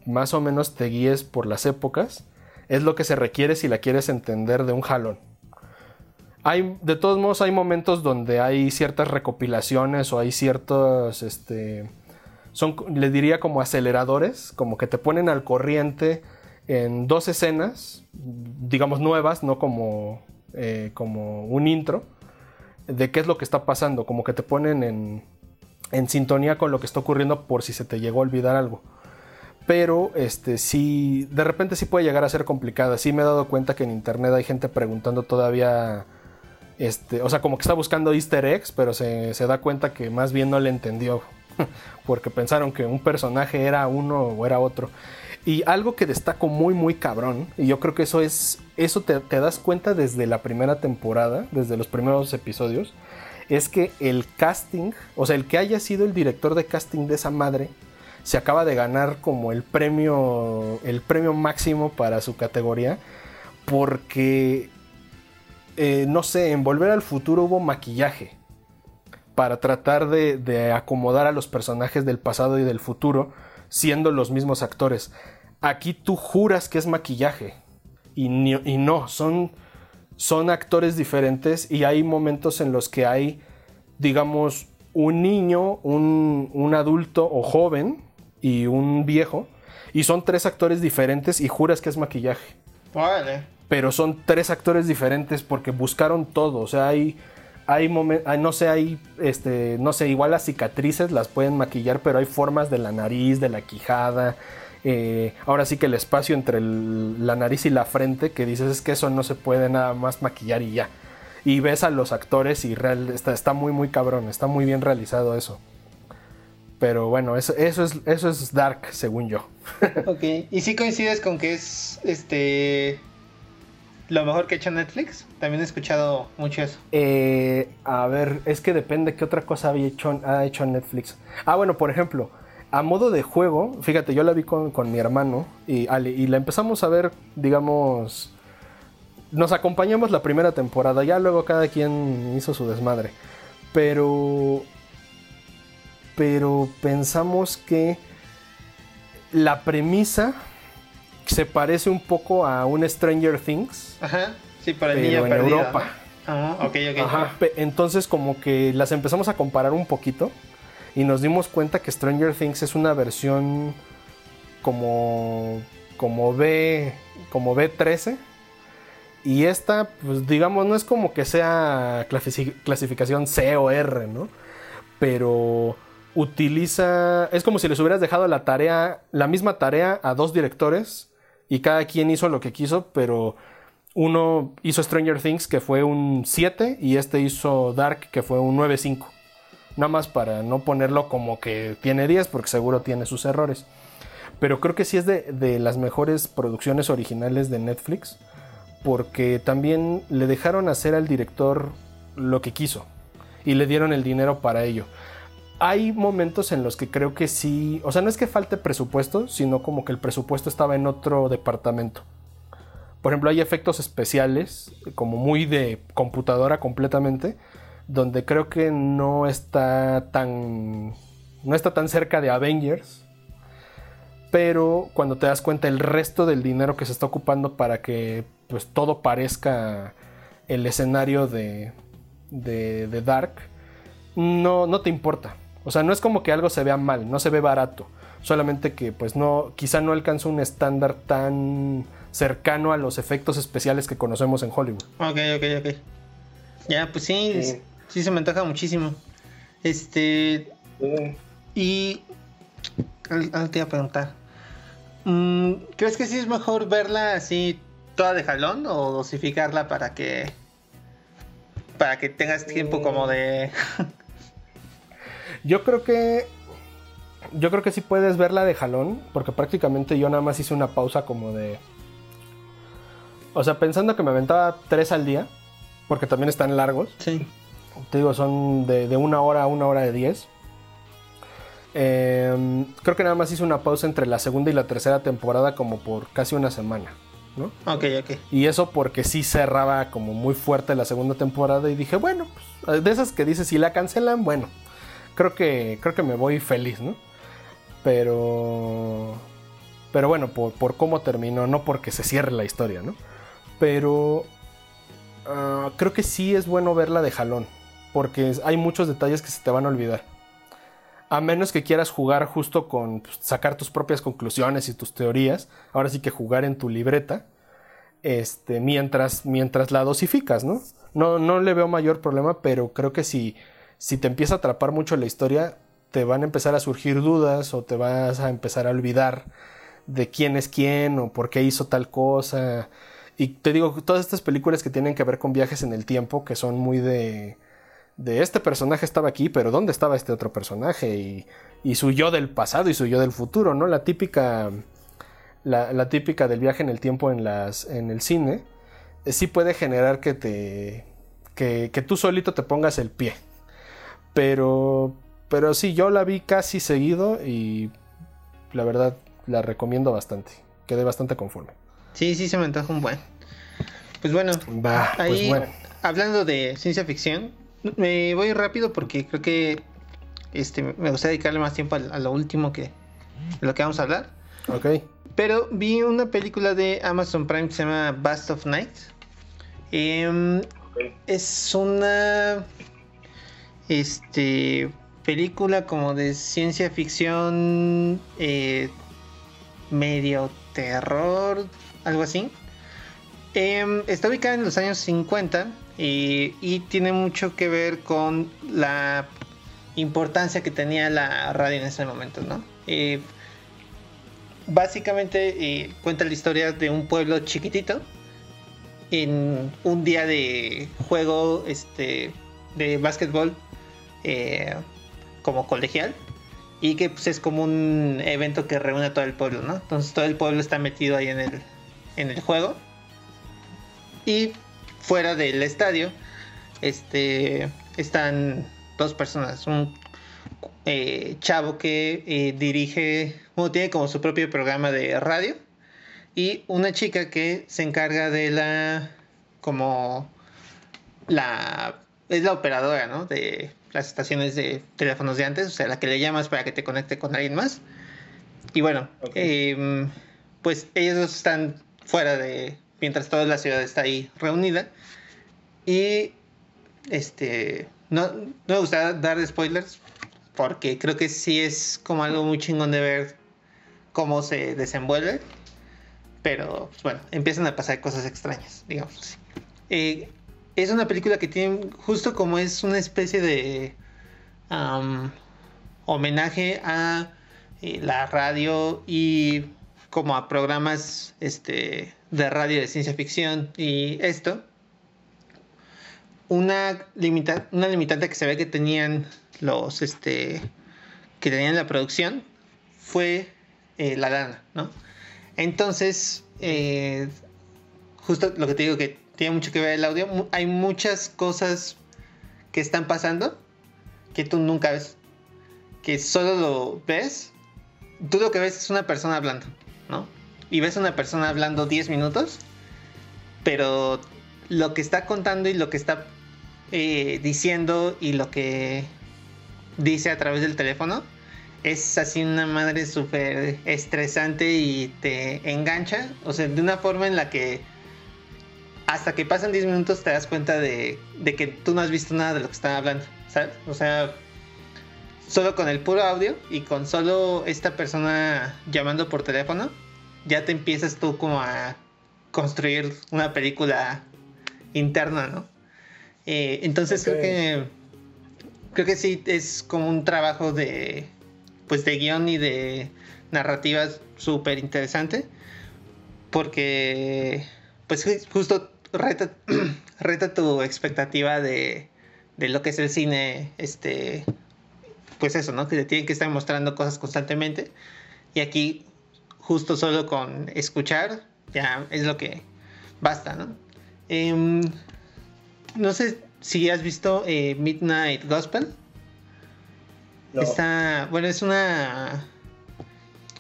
más o menos te guíes por las épocas es lo que se requiere si la quieres entender de un jalón. Hay, de todos modos, hay momentos donde hay ciertas recopilaciones o hay ciertos, este, son, le diría como aceleradores, como que te ponen al corriente en dos escenas, digamos nuevas, no como, eh, como un intro, de qué es lo que está pasando, como que te ponen en, en sintonía con lo que está ocurriendo por si se te llegó a olvidar algo pero este sí, de repente sí puede llegar a ser complicada. Sí me he dado cuenta que en internet hay gente preguntando todavía, este, o sea, como que está buscando easter eggs, pero se, da cuenta que más bien no le entendió, porque pensaron que un personaje era uno o era otro. Y algo que destaco muy, muy cabrón, y yo creo que eso es, eso te, das cuenta desde la primera temporada, desde los primeros episodios, es que el casting, o sea, el que haya sido el director de casting de esa madre, se acaba de ganar como el premio, el premio máximo para su categoría, porque, eh, no sé, en Volver al Futuro hubo maquillaje para tratar de, acomodar a los personajes del pasado y del futuro siendo los mismos actores. Aquí tú juras que es maquillaje y, y no, son, son actores diferentes y hay momentos en los que hay, digamos, un niño, un, un adulto o joven y un viejo. Y son tres actores diferentes y juras que es maquillaje. Vale. Pero son tres actores diferentes porque buscaron todo. O sea, hay, hay no sé, hay, este, no sé, igual las cicatrices las pueden maquillar, pero hay formas de la nariz, de la quijada. Eh, ahora sí que el espacio entre la nariz y la frente, que dices es que eso no se puede nada más maquillar y ya. Y ves a los actores y real, está, está muy, muy cabrón, está muy bien realizado eso. Pero bueno, eso, eso, es, eso es Dark, según yo. ok, ¿y si coincides con que es este lo mejor que ha hecho Netflix? También he escuchado mucho eso. Eh, a ver, es que depende qué otra cosa había hecho, ha hecho Netflix. Ah, bueno, por ejemplo, a modo de juego, fíjate, yo la vi con, mi hermano y, y la empezamos a ver, digamos, nos acompañamos la primera temporada, ya luego cada quien hizo su desmadre. Pero pero pensamos que la premisa se parece un poco a un Stranger Things. Ajá, sí, para el pero en Europa. Ah, ok, ok. Ajá, entonces como que las empezamos a comparar un poquito y nos dimos cuenta que Stranger Things es una versión como como B como B13 y esta pues digamos no es como que sea clasificación C o R, ¿no? Pero utiliza. Es como si les hubieras dejado la tarea, la misma tarea a dos directores y cada quien hizo lo que quiso, pero uno hizo Stranger Things que fue un 7 y este hizo Dark que fue un 9.5. Nada más para no ponerlo como que tiene 10 porque seguro tiene sus errores. Pero creo que sí es de, de las mejores producciones originales de Netflix porque también le dejaron hacer al director lo que quiso y le dieron el dinero para ello hay momentos en los que creo que sí, o sea, no es que falte presupuesto, sino como que el presupuesto estaba en otro departamento. Por ejemplo, hay efectos especiales, como muy de computadora completamente, donde creo que no está tan no está tan cerca de Avengers. Pero cuando te das cuenta el resto del dinero que se está ocupando para que pues todo parezca el escenario de de, de Dark, no, no te importa. O sea, no es como que algo se vea mal, no se ve barato. Solamente que pues no, quizá no alcanza un estándar tan cercano a los efectos especiales que conocemos en Hollywood. Ok, ok, ok. Ya, pues sí, sí, se me antoja muchísimo. Este. Y. Ahora te iba a preguntar. Mm, ¿Crees que sí es mejor verla así toda de jalón o dosificarla para que. para que tengas tiempo como de. yo creo que. Yo creo que sí puedes verla de jalón, porque prácticamente yo nada más hice una pausa como de o sea, pensando que me aventaba tres al día, porque también están largos. Sí. Te digo, son de, una hora a una hora de diez. Em, creo que nada más hice una pausa entre la segunda y la tercera temporada como por casi una semana, ¿no? Ok, ok. Y eso porque sí cerraba como muy fuerte la segunda temporada y dije, bueno, pues, de esas que dices, si la cancelan, bueno, creo que, creo que me voy feliz, ¿no? Pero... Pero bueno, por, por cómo terminó, no porque se cierre la historia, ¿no? Pero ah, creo que sí es bueno verla de jalón, porque hay muchos detalles que se te van a olvidar. A menos que quieras jugar justo con pues, sacar tus propias conclusiones y tus teorías, ahora sí que jugar en tu libreta, este, mientras, mientras la dosificas, ¿no? ¿no? No le veo mayor problema, pero creo que si, si te empieza a atrapar mucho la historia, te van a empezar a surgir dudas o te vas a empezar a olvidar de quién es quién o por qué hizo tal cosa. Y te digo, todas estas películas que tienen que ver con viajes en el tiempo, que son muy de... De este personaje estaba aquí, pero ¿dónde estaba este otro personaje? Y, y su yo del pasado y su yo del futuro, ¿no? La típica... La, típica del viaje en el tiempo en, las, en el cine, eh, sí puede generar que te... Que, que tú solito te pongas el pie. Pero... Pero sí, yo la vi casi seguido y la verdad la recomiendo bastante. Quedé bastante conforme. Sí, sí, se me antoja un buen. Pues bueno, pues ahí, hablando de ciencia ficción, me voy rápido porque creo que este, me gustaría dedicarle más tiempo a, lo último que lo que vamos a hablar. Ok. Pero vi una película de Amazon Prime que se llama Bast of Night. Em, es una este película como de ciencia ficción eh, medio terror algo así. Em, está ubicada en los años 50 y, tiene mucho que ver con la importancia que tenía la radio en ese momento, ¿no? Eh, básicamente eh, cuenta la historia de un pueblo chiquitito en un día de juego este, de básquetbol eh, como colegial y que pues, es como un evento que reúne a todo el pueblo, ¿no? Entonces todo el pueblo está metido ahí en el, en el juego. Y fuera del estadio este, están dos personas. Un eh, chavo que eh, dirige, bueno, tiene como su propio programa de radio. Y una chica que se encarga de la, como, la, es la operadora, ¿no? De las estaciones de teléfonos de antes, o sea, la que le llamas para que te conecte con alguien más. Y bueno, em, pues ellos dos están fuera de, mientras toda la ciudad está ahí reunida. Y este, no, no me gusta dar spoilers, porque creo que sí es como algo muy chingón de ver cómo se desenvuelve. Pero pues, bueno, empiezan a pasar cosas extrañas, digamos eh, es una película que tiene, justo como es una especie de homenaje a eh, la radio y como a programas este, de radio de ciencia ficción y esto, una, limita una limitante que se ve que tenían los este, que tenían la producción fue eh, la lana, ¿no? Entonces, eh, justo lo que te digo que tiene mucho que ver el audio, hay muchas cosas que están pasando que tú nunca ves, que solo lo ves, tú lo que ves es una persona hablando. ¿no? Y ves una persona hablando 10 minutos, pero lo que está contando y lo que está eh, diciendo y lo que dice a través del teléfono es así una madre súper estresante y te engancha, o sea, de una forma en la que hasta que pasan 10 minutos te das cuenta de, de, que tú no has visto nada de lo que están hablando, ¿sabes? O sea, solo con el puro audio y con solo esta persona llamando por teléfono, ya te empiezas tú como a construir una película interna, ¿no? Eh, entonces creo que creo que sí es como un trabajo de pues de guion y de narrativas súper interesante porque pues justo reta, reta tu expectativa de, de, lo que es el cine este pues eso no que te tienen que estar mostrando cosas constantemente. Y aquí justo solo con escuchar ya es lo que basta no em, no sé si has visto eh, Midnight Gospel. Está, bueno, es una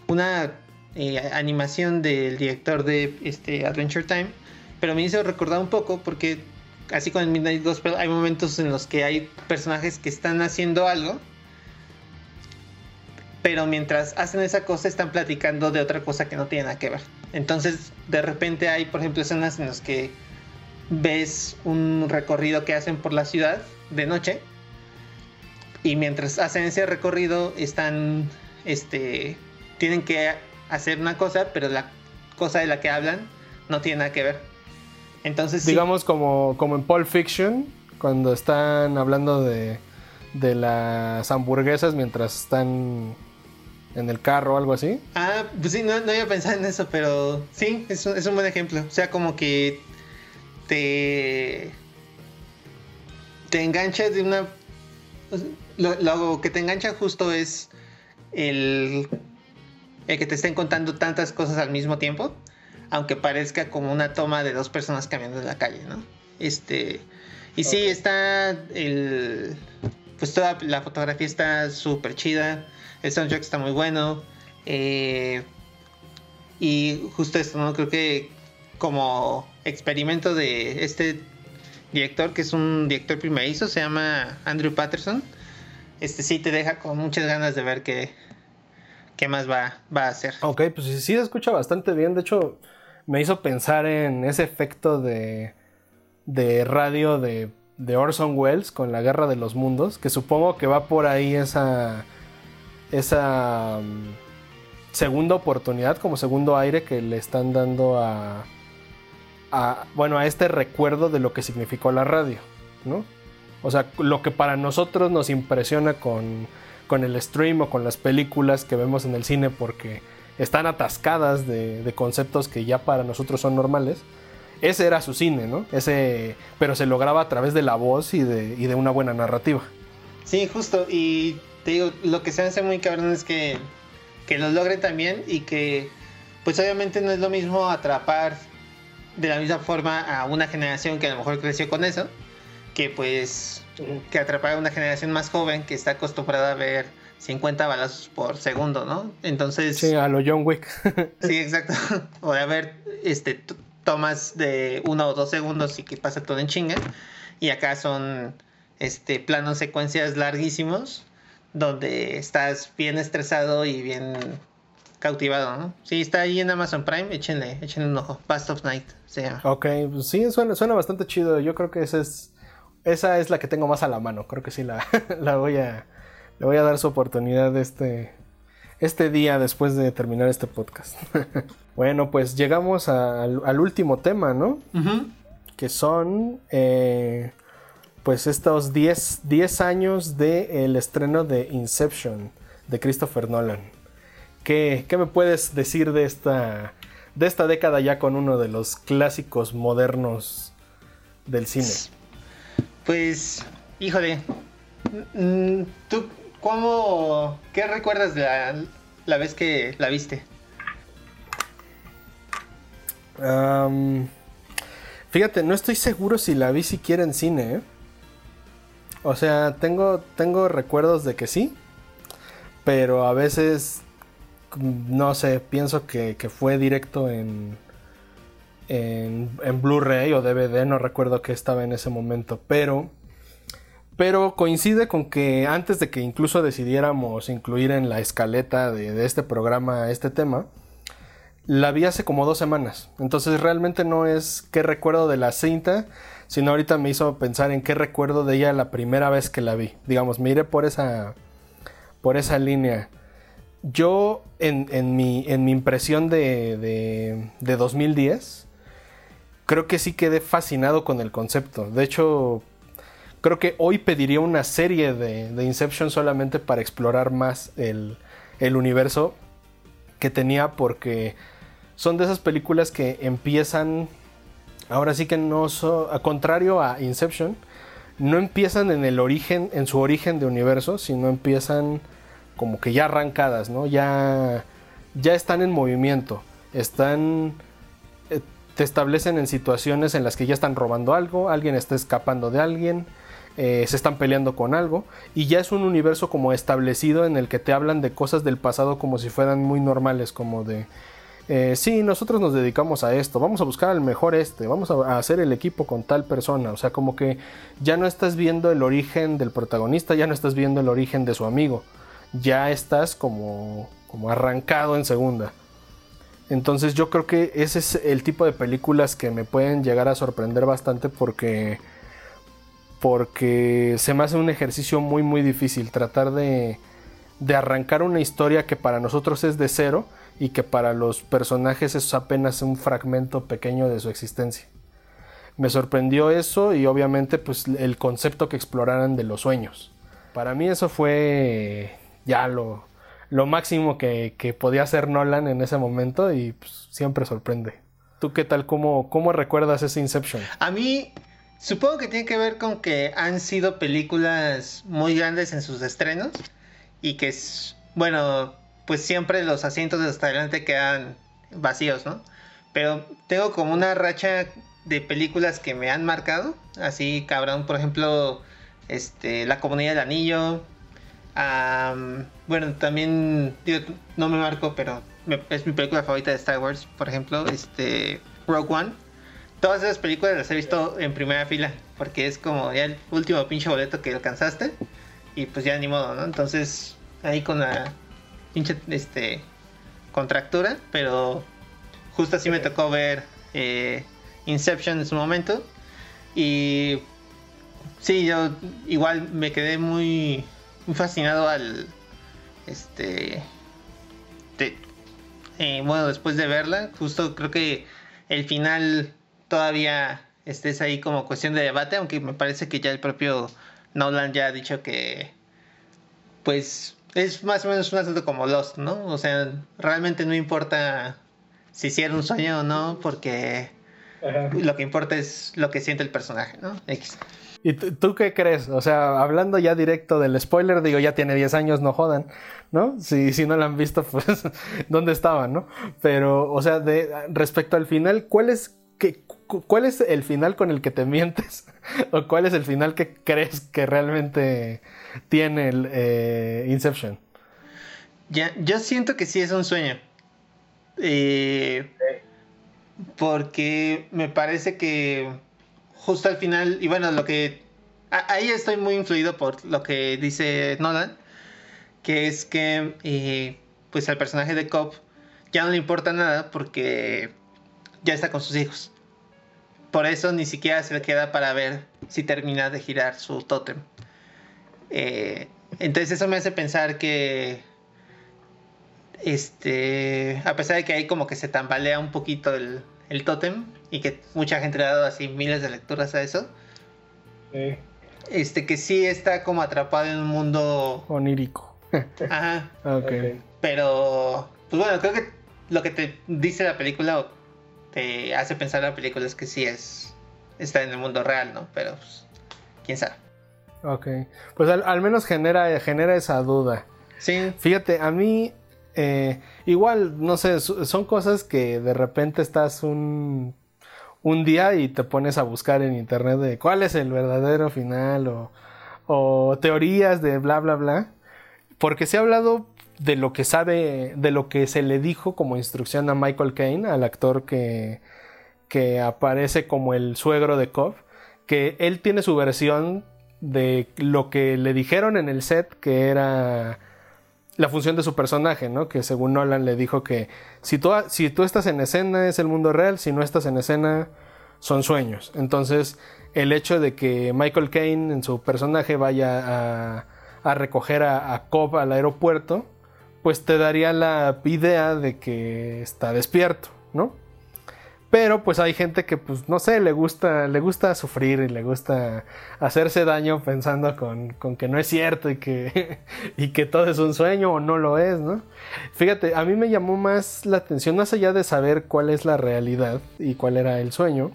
una eh, animación del director de este Adventure Time, pero me hizo recordar un poco porque así con el Midnight Gospel hay momentos en los que hay personajes que están haciendo algo, pero mientras hacen esa cosa están platicando de otra cosa que no tiene nada que ver. Entonces, de repente hay, por ejemplo, escenas en las que ves un recorrido que hacen por la ciudad de noche y mientras hacen ese recorrido están este tienen que hacer una cosa pero la cosa de la que hablan no tiene nada que ver entonces digamos como como en Pulp Fiction cuando están hablando de de las hamburguesas mientras están en el carro o algo así. Ah, pues sí, no, no iba a pensar en eso, pero sí, es es un buen ejemplo. O sea, como que te, te engancha de una... Lo, que te engancha justo es el, el que te estén contando tantas cosas al mismo tiempo, aunque parezca como una toma de dos personas caminando en la calle, ¿no? Este, y sí, está el... Pues toda la fotografía está súper chida, el soundtrack está muy bueno, eh, y justo esto, ¿no? Creo que como experimento de este director, que es un director primerizo, se llama Andrew Patterson. Este sí te deja con muchas ganas de ver qué, qué más va, va a hacer. Ok, pues sí, se escucha bastante bien. De hecho, me hizo pensar en ese efecto de, de radio de, de Orson Welles con la Guerra de los Mundos, que supongo que va por ahí esa, esa um, segunda oportunidad, como segundo aire que le están dando a bueno, a este recuerdo de lo que significó la radio, ¿no? O sea, lo que para nosotros nos impresiona con, con el stream o con las películas que vemos en el cine porque están atascadas de, conceptos que ya para nosotros son normales. Ese era su cine, ¿no? Ese, pero se lograba a través de la voz y de, y de una buena narrativa. Sí, justo. Y te digo, lo que se hace muy cabrón es que, que lo logre también y que, pues obviamente no es lo mismo atrapar de la misma forma a una generación que a lo mejor creció con eso, que pues que atrapar a una generación más joven que está acostumbrada a ver 50 balazos por segundo, ¿no? Entonces... Sí, a lo John Wick. sí, exacto. O de ver este, tomas de uno o dos segundos y que pasa todo en chinga. Y acá son este, planos secuencias larguísimos donde estás bien estresado y bien cautivado, ¿no? Sí, está ahí en Amazon Prime, échenle, échenle un ojo. Past of Night se llama. Ok, pues sí, suena, suena bastante chido. Yo creo que esa es, esa es la que tengo más a la mano. Creo que sí la, la voy a, le voy a dar su oportunidad este, este día después de terminar este podcast. bueno, pues llegamos al, último tema, ¿no? Que son, eh, pues estos 10, 10 años del estreno de Inception de Christopher Nolan. ¿Qué, me puedes decir de esta, de esta década ya con uno de los clásicos modernos del cine? Pues, híjole, ¿tú cómo, qué recuerdas de la, vez que la viste? fíjate, no estoy seguro si la vi siquiera en cine. ¿eh? O sea, tengo, tengo recuerdos de que sí, pero a veces no sé, pienso que, fue directo en, en, Blu-ray o DVD, no recuerdo qué estaba en ese momento, pero, pero coincide con que antes de que incluso decidiéramos incluir en la escaleta de, este programa este tema, la vi hace como dos semanas. Entonces realmente no es qué recuerdo de la cinta, sino ahorita me hizo pensar en qué recuerdo de ella la primera vez que la vi. Digamos, mire por esa, por esa línea. Yo, en, mi, en mi, impresión de, de, 2010, creo que sí quedé fascinado con el concepto. De hecho, creo que hoy pediría una serie de, de Inception solamente para explorar más el, el universo que tenía porque son de esas películas que empiezan, ahora sí que no son, a contrario a Inception, no empiezan en el origen, en su origen de universo, sino empiezan como que ya arrancadas, ¿no? Ya, ya están en movimiento, están, eh, te establecen en situaciones en las que ya están robando algo, alguien está escapando de alguien, eh, se están peleando con algo y ya es un universo como establecido en el que te hablan de cosas del pasado como si fueran muy normales, como de eh, sí, nosotros nos dedicamos a esto, vamos a buscar al mejor este, vamos a, hacer el equipo con tal persona, o sea, como que ya no estás viendo el origen del protagonista, ya no estás viendo el origen de su amigo, ya estás como, como arrancado en segunda. Entonces yo creo que ese es el tipo de películas que me pueden llegar a sorprender bastante porque porque se me hace un ejercicio muy muy difícil tratar de, de arrancar una historia que para nosotros es de cero y que para los personajes es apenas un fragmento pequeño de su existencia. Me sorprendió eso y obviamente pues el concepto que exploraran de los sueños. Para mí eso fue ya lo, lo máximo que, podía hacer Nolan en ese momento y pues, siempre sorprende. ¿Tú qué tal? ¿Cómo, ¿Cómo recuerdas ese Inception? A mí supongo que tiene que ver con que han sido películas muy grandes en sus estrenos y que es, bueno, pues siempre los asientos de hasta adelante quedan vacíos, ¿no? Pero tengo como una racha de películas que me han marcado, así cabrón, por ejemplo, este, La Comunidad del Anillo, bueno, también, no me marco, pero es mi película favorita de Star Wars, por ejemplo, este, Rogue One. Todas esas películas las he visto en primera fila, porque es como ya el último pinche boleto que alcanzaste, y pues ya ni modo, ¿no? Entonces, ahí con la pinche este, contractura, pero justo así me tocó ver eh, Inception en su momento. Y sí, yo igual me quedé muy, muy fascinado al. Este. Eh, bueno, después de verla, justo creo que el final todavía estés ahí como cuestión de debate, aunque me parece que ya el propio Nolan ya ha dicho que. Pues es más o menos un asunto como Lost, ¿no? O sea, realmente no importa si hicieron un sueño o no, porque lo que importa es lo que siente el personaje, ¿no? ¿Y tú qué crees? O sea, hablando ya directo del spoiler, digo, ya tiene 10 años, no jodan, ¿no? Si, si no lo han visto, pues, ¿dónde estaban, no? Pero, o sea, de, respecto al final, ¿cuál es, ¿cuál es el final con el que te mientes? ¿O cuál es el final que crees que realmente tiene el eh, Inception. Yo siento que sí es un sueño. Eh, porque me parece que justo al final, y bueno, lo que... ahí estoy muy influido por lo que dice Nolan, que es que eh, pues al personaje de Cobb ya no le importa nada porque ya está con sus hijos. Por eso ni siquiera se le queda para ver si termina de girar su tótem. Eh, entonces eso me hace pensar que, este, a pesar de que ahí como que se tambalea un poquito el, el tótem y que mucha gente le ha dado así miles de lecturas a eso, este, que sí está como atrapado en un mundo onírico. Ajá. okay. Pero, pues bueno, creo que lo que te dice la película te hace pensar la película es que sí es está en el mundo real, ¿no? Pero pues, quién sabe. Ok, pues al, menos genera, genera esa duda. Sí. Fíjate, a mí eh, igual, no sé, son cosas que de repente estás un, un día y te pones a buscar en internet de cuál es el verdadero final o, o teorías de bla, bla, bla. Porque se ha hablado de lo que sabe, de lo que se le dijo como instrucción a Michael Caine, al actor que, que aparece como el suegro de Cobb, que él tiene su versión de lo que le dijeron en el set, que era la función de su personaje, ¿no? Que según Nolan le dijo que si tú, si tú estás en escena es el mundo real, si no estás en escena son sueños. Entonces, el hecho de que Michael Caine en su personaje vaya a, recoger a, a Cobb al aeropuerto, pues te daría la idea de que está despierto, ¿no? Pero pues hay gente que pues no sé, le gusta, le gusta sufrir y le gusta hacerse daño pensando con, que no es cierto y que, y que todo es un sueño o no lo es, ¿no? Fíjate, a mí me llamó más la atención, más allá de saber cuál es la realidad y cuál era el sueño,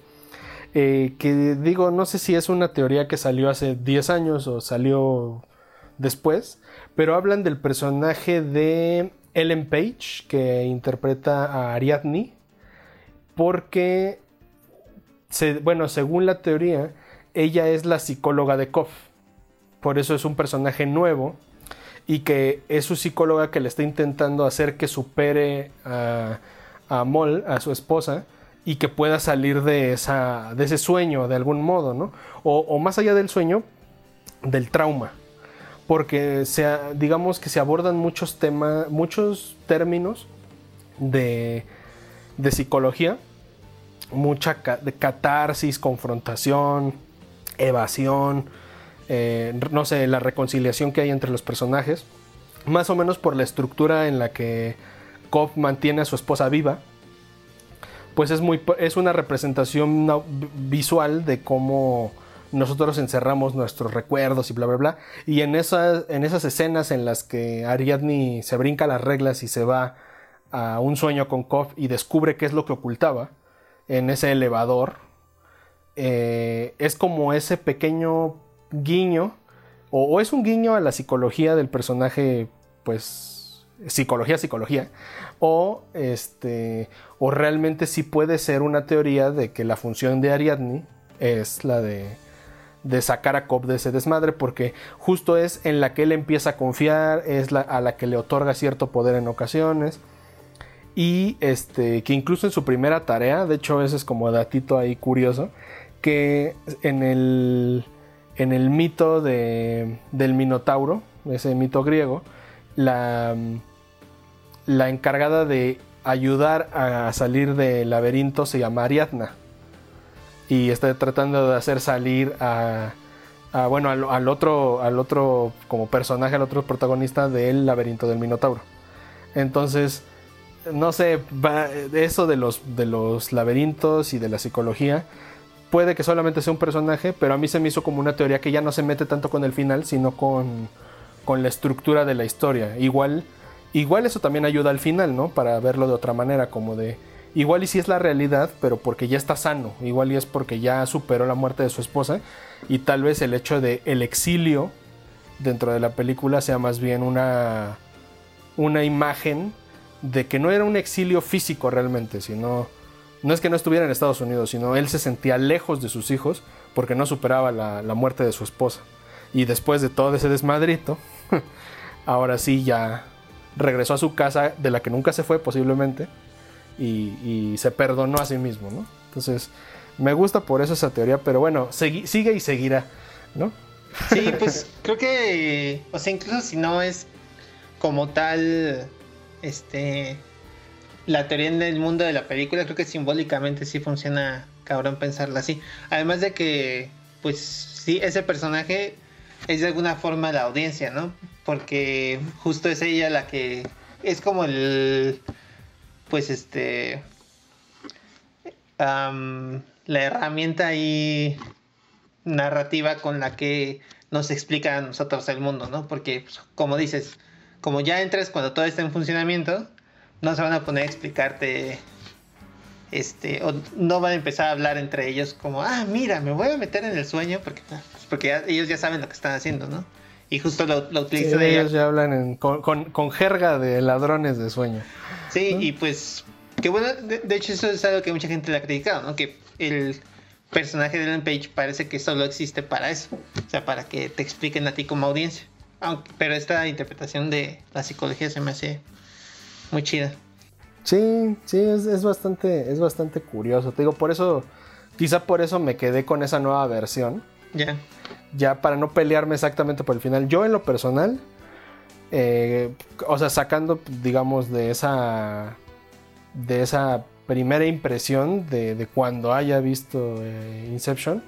eh, que digo, no sé si es una teoría que salió hace 10 años o salió después, pero hablan del personaje de Ellen Page que interpreta a Ariadne porque, bueno, según la teoría, ella es la psicóloga de Koff. Por eso es un personaje nuevo y que es su psicóloga que le está intentando hacer que supere a, a Moll, a su esposa, y que pueda salir de, esa, de ese sueño de algún modo, ¿no? O, más allá del sueño, del trauma. Porque se, digamos que se abordan muchos temas, muchos términos de, de psicología, mucha de catarsis, confrontación, evasión, eh, no sé, la reconciliación que hay entre los personajes, más o menos por la estructura en la que Cobb mantiene a su esposa viva, pues es, muy, es una representación visual de cómo nosotros encerramos nuestros recuerdos y bla, bla, bla. Y en, esas, en esas escenas en las que Ariadne se brinca las reglas y se va a un sueño con Koff y descubre qué es lo que ocultaba en ese elevador, eh, es como ese pequeño guiño, o, es un guiño a la psicología del personaje, pues, psicología, psicología, o, este, o realmente sí puede ser una teoría de que la función de Ariadne es la de, de sacar a Cobb de ese desmadre, porque justo es en la que él empieza a confiar, es a la que le otorga cierto poder en ocasiones y este que incluso en su primera tarea, de hecho ese es como datito ahí curioso, que en el en el mito de, del Minotauro, ese mito griego, la, la encargada de ayudar a salir del laberinto se llama Ariadna. Y está tratando de hacer salir a, bueno, al, al, otro, al otro como personaje, al otro protagonista del laberinto del Minotauro. Entonces, no sé, eso de los, de los laberintos y de la psicología, puede que solamente sea un personaje, pero a mí se me hizo como una teoría que ya no se mete tanto con el final, sino con, con la estructura de la historia. Igual, igual eso también ayuda al final, ¿no? Para verlo de otra manera, como de... Igual y si es la realidad, pero porque ya está sano. Igual y es porque ya superó la muerte de su esposa. Y tal vez el hecho de el exilio dentro de la película sea más bien una, una imagen de que no era un exilio físico realmente, sino no es que no estuviera en Estados Unidos, sino él se sentía lejos de sus hijos porque no superaba la, muerte de su esposa. Y después de todo ese desmadrito, ahora sí ya regresó a su casa de la que nunca se fue posiblemente y, se perdonó a sí mismo, ¿no? Entonces, me gusta por eso esa teoría, pero bueno, sigue y seguirá, ¿no? Sí, pues creo que, o sea, incluso si no es como tal este la teoría en el mundo de la película, creo que simbólicamente sí funciona cabrón pensarla así. Además de que, pues sí, ese personaje es de alguna forma la audiencia, ¿no? Porque justo es ella la que es como el, pues este, la herramienta ahí narrativa con la que nos explica a nosotros el mundo, ¿no? Porque, pues, como dices, como ya entras cuando todo está en funcionamiento, no se van a poner a explicarte este o no van a empezar a hablar entre ellos como ah mira me voy a meter en el sueño porque pues, porque ellos ya saben lo que están haciendo no y justo lo, lo utilizan ellos ya hablan con, jerga de ladrones de sueño sí y pues que bueno de, hecho eso es algo que mucha gente le ha criticado no que el personaje de Ellen Page parece que solo existe para eso o sea para que te expliquen a ti como audiencia pero esta interpretación de la psicología se me hace muy chida. Sí, sí, es, bastante, es bastante curioso. Te digo, por eso, quizá por eso me quedé con esa nueva versión. Ya. Ya para no pelearme exactamente por el final. Yo en lo personal, Eh, o sea, sacando, digamos, de esa. de esa primera impresión de, cuando haya visto eh, Inception,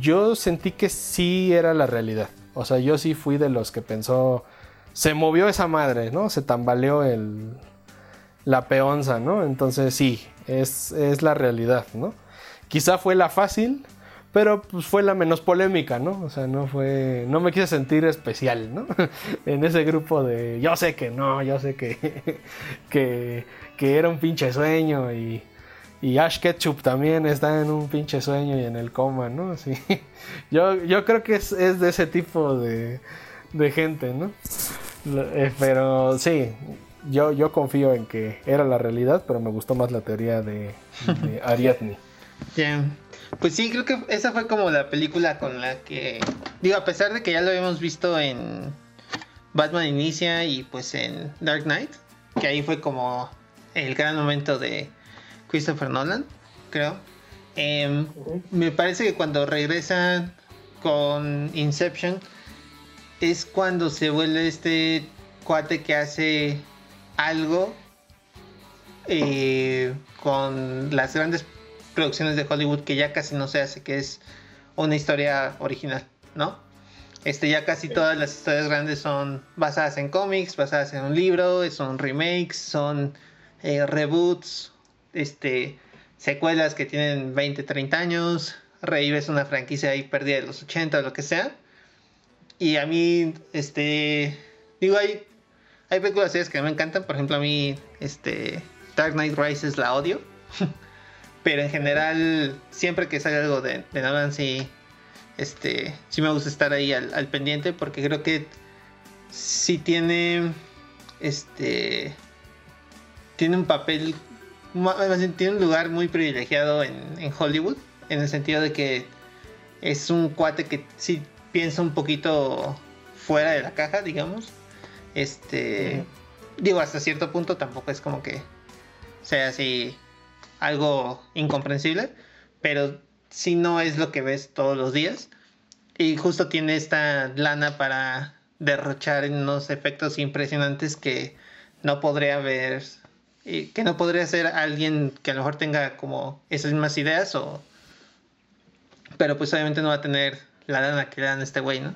yo sentí que sí era la realidad. O sea, yo sí fui de los que pensó. Se movió esa madre, ¿no? Se tambaleó el, la peonza, ¿no? Entonces sí, es, es la realidad, ¿no? Quizá fue la fácil, pero pues fue la menos polémica, ¿no? O sea, no fue, no me quise sentir especial, ¿no? en ese grupo de, yo sé que no, yo sé que, que, que era un pinche sueño y, y Ash Ketchup también está en un pinche sueño y en el coma, ¿no? Sí. Yo, yo creo que es, es de ese tipo de, de gente, ¿no? Eh, pero sí, yo, yo confío en que era la realidad, pero me gustó más la teoría de, Ariadne. Bien. Pues sí, creo que esa fue como la película con la que. Digo, a pesar de que ya lo habíamos visto en Batman Inicia y pues en Dark Knight, que ahí fue como el gran momento de Christopher Nolan, creo. Em, me parece que cuando regresan con Inception es cuando se vuelve este cuate que hace algo eh, con las grandes producciones de Hollywood que ya casi no se hace, que es una historia original, ¿no? Este, ya casi todas las historias grandes son basadas en cómics, basadas en un libro, son remakes, son eh, reboots, este, secuelas que tienen 20, 30 años, revives una franquicia ahí perdida de los 80 o lo que sea. Y a mí, este, digo, hay hay películas que me encantan, por ejemplo a mí este Dark Knight Rises la odio. Pero en general, siempre que sale algo de, de Nolan, sí, este, sí me gusta estar ahí al, pendiente porque creo que sí tiene, este, tiene un papel, tiene un lugar muy privilegiado en, en Hollywood, en el sentido de que es un cuate que sí piensa un poquito fuera de la caja, digamos. Este, digo, hasta cierto punto tampoco es como que sea así algo incomprensible, pero si no es lo que ves todos los días. Y justo tiene esta lana para derrochar unos efectos impresionantes que no podría ver, que no podría ser alguien que a lo mejor tenga como esas mismas ideas o... Pero pues obviamente no va a tener la lana que le dan este güey, ¿no?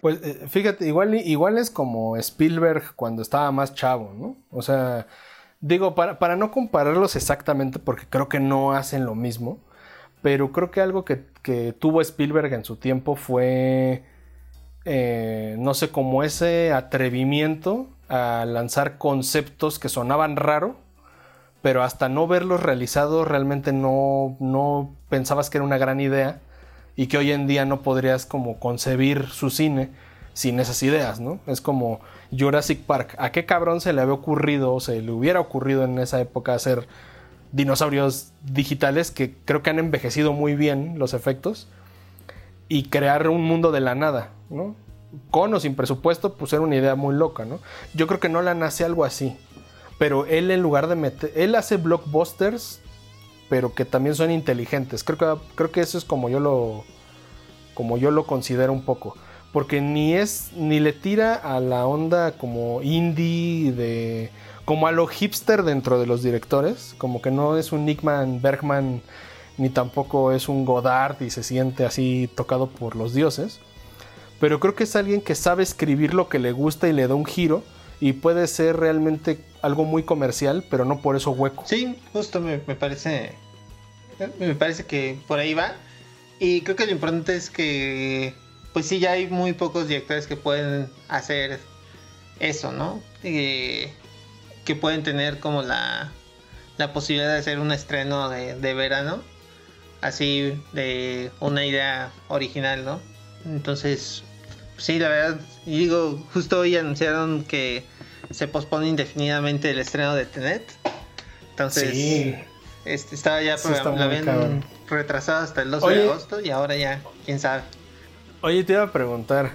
Pues eh, fíjate, igual, igual es como Spielberg cuando estaba más chavo, ¿no? O sea, digo, para, para no compararlos exactamente, porque creo que no hacen lo mismo, pero creo que algo que, tuvo Spielberg en su tiempo fue, eh, no sé, como ese atrevimiento a lanzar conceptos que sonaban raro, pero hasta no verlos realizados realmente no, no pensabas que era una gran idea y que hoy en día no podrías como concebir su cine sin esas ideas, ¿no? Es como Jurassic Park. ¿A qué cabrón se le había ocurrido o se le hubiera ocurrido en esa época hacer dinosaurios digitales que creo que han envejecido muy bien los efectos y crear un mundo de la nada, ¿no? Con o sin presupuesto, pues era una idea muy loca, ¿no? Yo creo que no la nace algo así. Pero él en lugar de meter... Él hace blockbusters pero que también son inteligentes. Creo que, creo que eso es como yo lo como yo lo considero un poco, porque ni es ni le tira a la onda como indie de como a lo hipster dentro de los directores, como que no es un Nickman Bergman ni tampoco es un Godard y se siente así tocado por los dioses. Pero creo que es alguien que sabe escribir lo que le gusta y le da un giro y puede ser realmente algo muy comercial, pero no por eso hueco. Sí, justo me, parece. Me parece que por ahí va. Y creo que lo importante es que. Pues sí, ya hay muy pocos directores que pueden hacer eso, ¿no? que pueden tener como la, la posibilidad de hacer un estreno de, de verano. Así de una idea original, ¿no? Entonces, sí, la verdad, digo, justo hoy anunciaron que se pospone indefinidamente el estreno de Tenet. Entonces, este, estaba ya programado, la habían retrasado hasta el 12 de agosto y ahora ya, quién sabe. Oye, te iba a preguntar,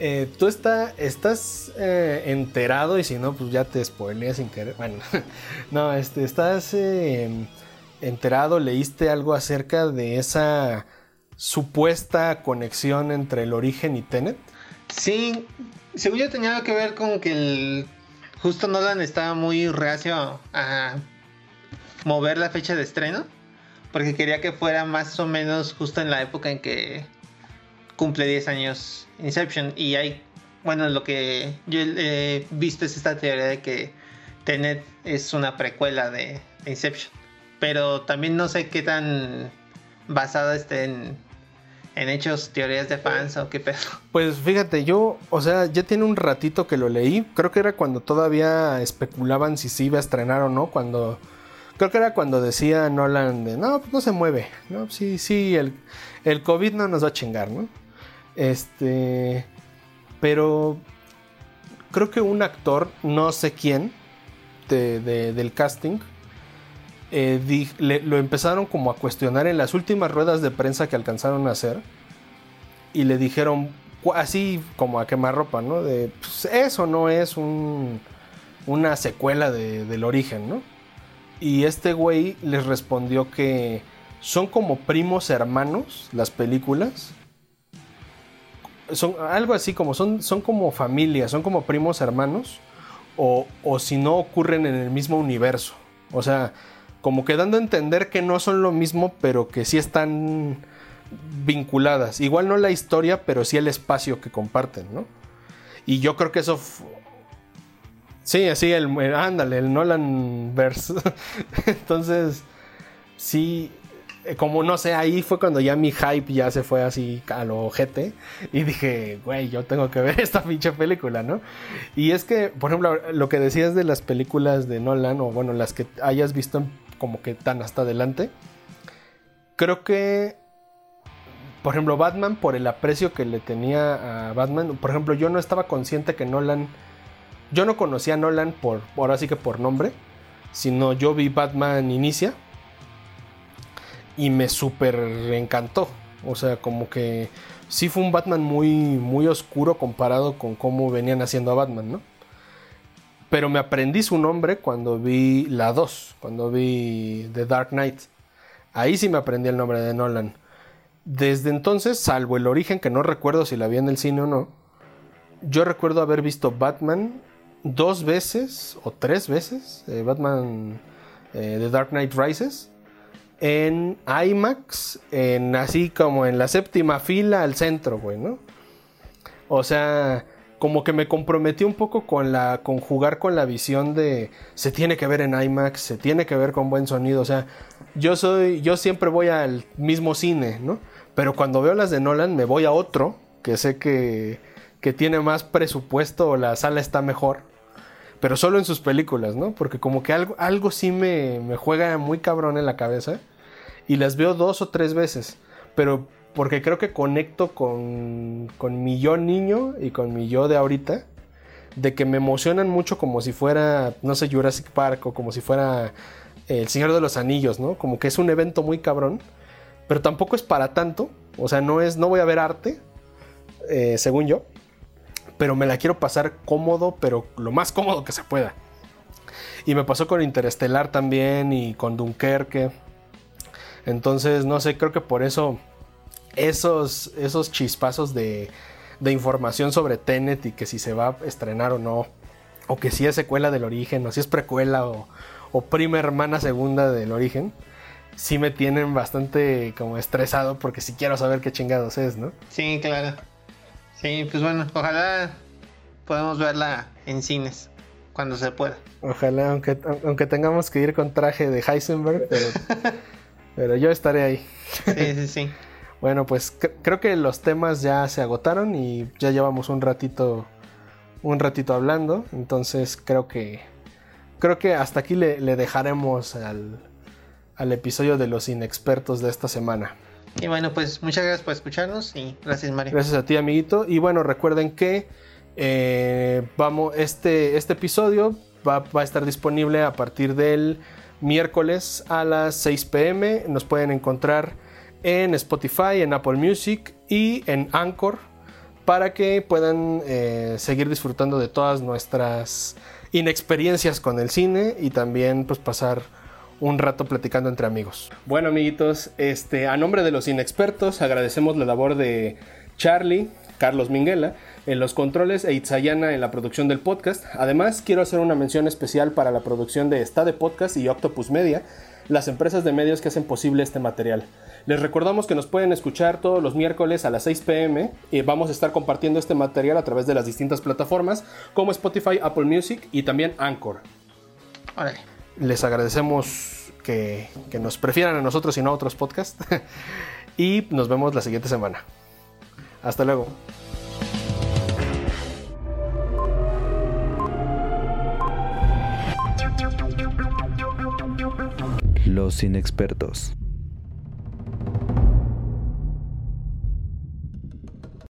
eh, ¿tú está, estás eh, enterado y si no, pues ya te spoileé sin querer? Bueno, no, este, ¿estás eh, enterado, leíste algo acerca de esa supuesta conexión entre el origen y Tenet? Sí, según yo tenía que ver con que el justo Nolan estaba muy reacio a mover la fecha de estreno porque quería que fuera más o menos justo en la época en que cumple 10 años Inception y hay bueno lo que yo he visto es esta teoría de que Tenet es una precuela de, Inception pero también no sé qué tan basada esté en, en hechos, teorías de fans o qué pedo. Pues fíjate, yo, o sea, ya tiene un ratito que lo leí. Creo que era cuando todavía especulaban si se iba a estrenar o no. Cuando. Creo que era cuando decía Nolan de no, pues no se mueve. No, sí, sí, el, el COVID no nos va a chingar, ¿no? Este. Pero. Creo que un actor, no sé quién, de, del casting, eh, lo empezaron como a cuestionar en las últimas ruedas de prensa que alcanzaron a hacer. Y le dijeron, así como a quemarropa, ¿no? De, pues, eso no es una secuela del origen, ¿no? Y este güey les respondió que son como primos hermanos las películas. Son algo así como son, son como familias, son como primos hermanos. O, o si no ocurren en el mismo universo. O sea, como que dando a entender que no son lo mismo, pero que sí están vinculadas. Igual no la historia, pero sí el espacio que comparten, ¿no? Y yo creo que eso... Sí, así, el, ándale, el Nolan verse. Entonces, sí, como no sé, ahí fue cuando ya mi hype ya se fue así a lo ojete. Y dije, güey, yo tengo que ver esta pinche película, ¿no? Y es que, por ejemplo, lo que decías de las películas de Nolan, o bueno, las que hayas visto como que tan hasta adelante. Creo que, por ejemplo, Batman, por el aprecio que le tenía a Batman, por ejemplo, yo no estaba consciente que Nolan, yo no conocía a Nolan por, ahora sí que por nombre, sino yo vi Batman Inicia y me súper encantó. O sea, como que sí fue un Batman muy, muy oscuro comparado con cómo venían haciendo a Batman, ¿no? Pero me aprendí su nombre cuando vi la 2, cuando vi The Dark Knight. Ahí sí me aprendí el nombre de Nolan. Desde entonces, salvo el origen, que no recuerdo si la vi en el cine o no, yo recuerdo haber visto Batman dos veces o tres veces, eh, Batman eh, The Dark Knight Rises, en IMAX, en así como en la séptima fila al centro, güey, ¿no? O sea, como que me comprometí un poco con la con jugar con la visión de se tiene que ver en IMAX, se tiene que ver con buen sonido, o sea, yo soy yo siempre voy al mismo cine, ¿no? Pero cuando veo las de Nolan me voy a otro que sé que que tiene más presupuesto la sala está mejor, pero solo en sus películas, ¿no? Porque como que algo algo sí me me juega muy cabrón en la cabeza y las veo dos o tres veces, pero porque creo que conecto con, con mi yo niño y con mi yo de ahorita. De que me emocionan mucho como si fuera, no sé, Jurassic Park o como si fuera El Señor de los Anillos, ¿no? Como que es un evento muy cabrón. Pero tampoco es para tanto. O sea, no es, no voy a ver arte, eh, según yo. Pero me la quiero pasar cómodo, pero lo más cómodo que se pueda. Y me pasó con Interestelar también y con Dunkerque. Entonces, no sé, creo que por eso esos, esos chispazos de, información sobre Tenet y que si se va a estrenar o no, o que si es secuela del origen, o si es precuela o, o prima hermana segunda del origen, sí me tienen bastante como estresado porque si quiero saber qué chingados es, ¿no? Sí, claro. Sí, pues bueno, ojalá podamos verla en cines cuando se pueda. Ojalá, aunque, aunque tengamos que ir con traje de Heisenberg, pero, pero yo estaré ahí. Sí, sí, sí. Bueno, pues creo que los temas ya se agotaron y ya llevamos un ratito un ratito hablando, entonces creo que creo que hasta aquí le, dejaremos al, al, episodio de los inexpertos de esta semana. Y bueno, pues muchas gracias por escucharnos y gracias Mario. Gracias a ti amiguito y bueno, recuerden que eh, vamos, este, este episodio va, a estar disponible a partir del miércoles a las 6 pm, nos pueden encontrar en Spotify, en Apple Music y en Anchor para que puedan eh, seguir disfrutando de todas nuestras inexperiencias con el cine y también pues pasar un rato platicando entre amigos. Bueno amiguitos, este, a nombre de los inexpertos agradecemos la labor de Charlie, Carlos Minguela en los controles e Itzayana en la producción del podcast. Además, quiero hacer una mención especial para la producción de Esta de Podcast y Octopus Media, las empresas de medios que hacen posible este material. Les recordamos que nos pueden escuchar todos los miércoles a las 6 pm y vamos a estar compartiendo este material a través de las distintas plataformas como Spotify, Apple Music y también Anchor. Les agradecemos que, que nos prefieran a nosotros y no a otros podcasts. y nos vemos la siguiente semana. Hasta luego. Los inexpertos.